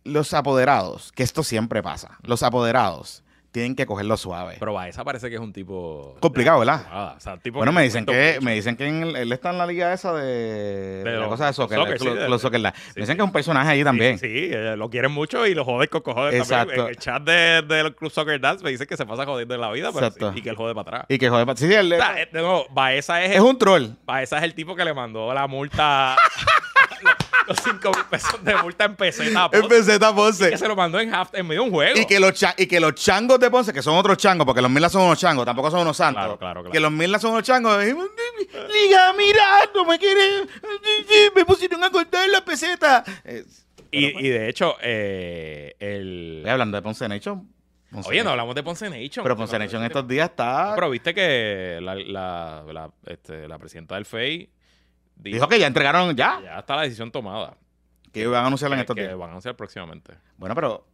los apoderados, que esto siempre pasa, los apoderados tienen que cogerlo suave. Pero Baeza parece que es un tipo... Complicado, ¿verdad? Ah, o sea, un tipo Bueno, me dicen que mucho. me dicen que en el- él está en la liga esa de, De de la los- cosa de soccer, soccer, de sí, de- Clo- Soccer sí, Me dicen que es un personaje allí también. Sí, sí, eh, lo quieren mucho y lo joden con cojones Exacto. también. En el chat de- del Club Soccer Dance me dicen que se pasa jodiendo en la vida pero y que él jode para atrás. Y que joder, sí, él- O sea, eh, de Baeza es, es el, un troll. Baeza es el tipo que le mandó la multa, los 5 mil pesos de multa en peseta Ponce, En peseta Ponce. que se lo mandó en, half, en medio de un juego. Y que, los cha- y que los changos de Ponce, que son otros changos, porque los Milas son unos changos, tampoco son unos santos. Claro, claro, claro. Que los Milas son unos changos. Liga, mira, no me quieren. Me pusieron a cortar la peseta. Eh, Y, y de hecho, eh, el... Estoy hablando de Ponce Nation. Ponce Oye, no Nation. hablamos de Ponce Nation. Pero Ponce Nation estos días está. Pero viste que la, la, la, este, la presidenta del FEI Dijo que ya entregaron ya. ya está la decisión tomada. Que iban a anunciarla en estos que días. van a anunciar próximamente. Bueno, pero.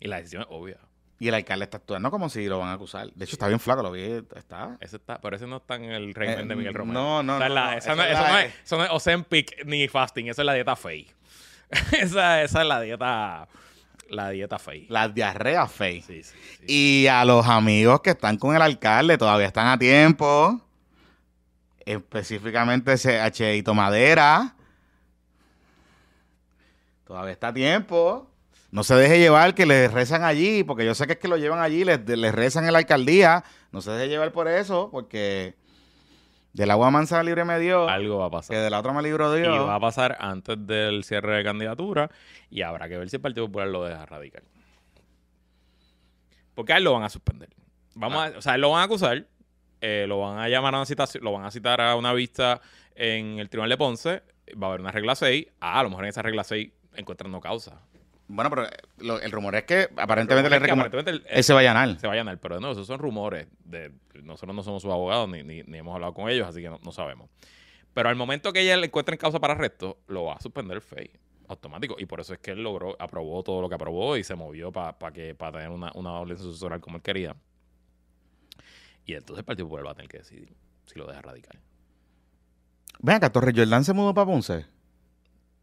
Y la decisión es obvia. Y el alcalde está actuando como si lo van a acusar. De hecho, está bien flaco, lo vi. Está. Ese está, pero ese no está en el régimen Eh, de Miguel Romero. no, no, O sea, no, la- no, esa esa no, es eso no es, eso no es Ozempic ni fasting, eso es la dieta FEI. esa, esa es la dieta, la dieta FEI. La diarrea. Sí, sí, sí. Y a los amigos que están con el alcalde todavía están a tiempo. Específicamente ese Cheito Madera. Todavía está a tiempo. No se deje llevar que le rezan allí, porque yo sé que es que lo llevan allí, les, les rezan en la alcaldía. No se deje llevar por eso, porque del agua mansa libre me dio, Algo va a que pasar. de la otra me libró Y Dios. va a pasar antes del cierre de candidatura y habrá que ver si el Partido Popular lo deja radical. Porque a él lo van a suspender. Vamos a, o sea, él lo van a acusar, eh, lo van a llamar a una citación, lo van a citar a una vista en el Tribunal de Ponce, va a haber una regla 6. Ah, a lo mejor en esa regla 6 encuentran no causa. Bueno, pero eh, lo- el rumor es que aparentemente le que el- Él se va a allanar. se vayan a pero no, esos son rumores. De, nosotros no somos sus abogados ni, ni, ni hemos hablado con ellos, así que no, no sabemos. Pero al momento que ella le encuentre en causa para arresto, lo va a suspender el FEI automático. Y por eso es que él logró, aprobó todo lo que aprobó y se movió para que para tener una, una orden sucesoral como él quería. Y entonces el Partido Popular va a tener que decidir si lo deja radical. Ven acá, Torres Jordán se mudó para Ponce.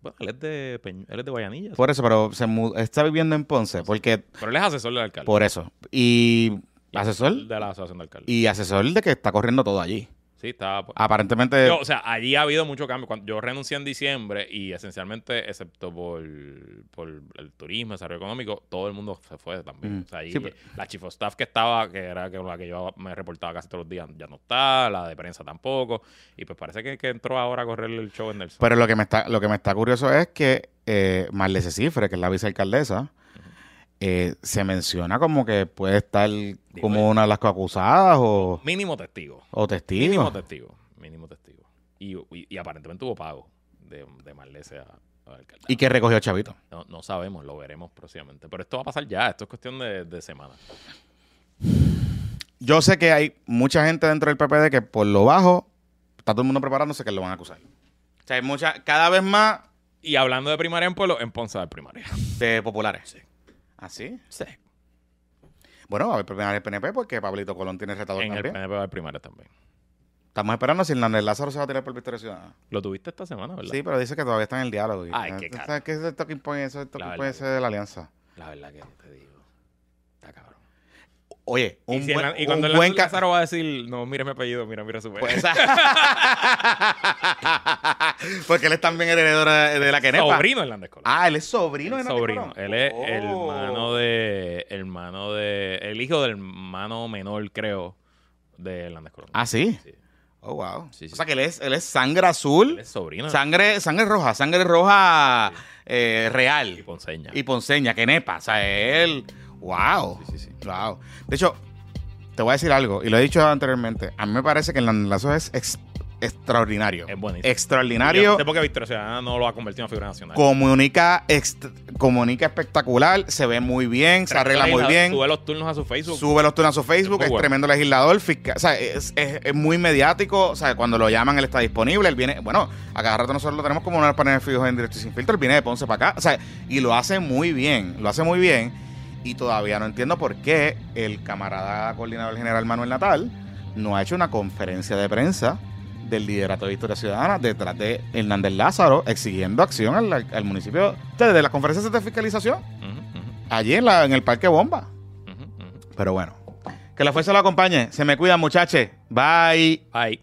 Bueno, él es de, Peñ- él es de Guayanilla. Por eso, pero se está viviendo en Ponce. Porque, Pero él es asesor del alcalde. por eso. Y Y asesor. De la asociación de alcaldes. Y asesor de que está corriendo todo allí. Sí, pues, Aparentemente. Yo, o sea, allí ha habido mucho cambio. Cuando yo renuncié en diciembre y esencialmente, excepto por, por el turismo, desarrollo económico, todo el mundo se fue también. Mm. O sea, ahí Sí, pero- la chief of staff que estaba, que era con la que yo me reportaba casi todos los días, ya no está, la de prensa tampoco. Y pues parece que, que entró ahora a correr el show en Nelson. Pero lo que me está, lo que me está curioso es que eh, Marlese Cifre, que es la vicealcaldesa, eh, se menciona como que puede estar como una de las acusadas o, mínimo testigo. o testigo. Mínimo testigo. Mínimo testigo. Y, y, y aparentemente hubo pago de, de Marlese a. Y que recogió Chavito. No, no sabemos, lo veremos próximamente. Pero esto va a pasar ya, esto es cuestión de, de semanas. Yo sé que hay mucha gente dentro del PPD que por lo bajo está todo el mundo preparándose que lo van a acusar. O sea, hay mucha, cada vez más Y hablando de primaria en pueblo, en Ponce de primaria. de populares. ¿Ah, sí? Sí. Bueno, va a haber primaria del PNP porque Pablito Colón tiene retador En el. PNP va a haber primarias también. Estamos esperando si Hernández Lázaro se va a tirar por Victoria Ciudadana. Lo tuviste esta semana, ¿verdad? Sí, pero dice que todavía está en el diálogo. Ay, qué ¿Tú caro. ¿Sabes qué es esto que impone, eso es esto que impone ese de la alianza? La verdad que te digo. Oye, Y, un si buen, y cuando un el buen Lázaro va a decir, no, mira mi apellido, mira, mira su Pues, Porque él es también heredero de de la Kenepa. Sobrino Hernández Colón. Ah, él es sobrino de Hernández sobrino. Él es Oh. hermano de. Hermano de. El hijo del hermano menor, creo, de Hernández Colón. Ah, ¿sí? Sí. Oh, wow. Sí, sí. O sea que él es, él es sangre azul, Él es sobrino sangre, sangre roja, sangre roja eh, y real. Ponceña. Y ponceña, Kenepa. O sea, él. Wow. Sí, sí, sí. Wow. De hecho, te voy a decir algo, y lo he dicho anteriormente. A mí me parece que el Lazo es ex- extraordinario. Es buenísimo. Extraordinario. Yo no sé por qué Victoria Ciudadana no lo ha convertido en figura nacional. Comunica, comunica espectacular, se ve muy bien, se arregla muy bien. Sube los turnos a su Facebook. Sube los turnos a su Facebook, es bueno. tremendo legislador, fiscal, o sea, es, es- es muy mediático, o sea, cuando lo llaman él está disponible, él viene, bueno, a cada rato nosotros lo tenemos como uno de los paneles fijos en directo y sin filtro, él viene de Ponce para acá, o sea, y lo hace muy bien, lo hace muy bien, y todavía no entiendo por qué el camarada coordinador general Manuel Natal no ha hecho una conferencia de prensa del liderato de Victoria Ciudadana detrás de Hernández Lázaro exigiendo acción al, al municipio desde las conferencias de fiscalización allí en, la, en el Parque Bomba. Pero bueno, que la fuerza lo acompañe. Se me cuidan, muchachos. Bye. Ay.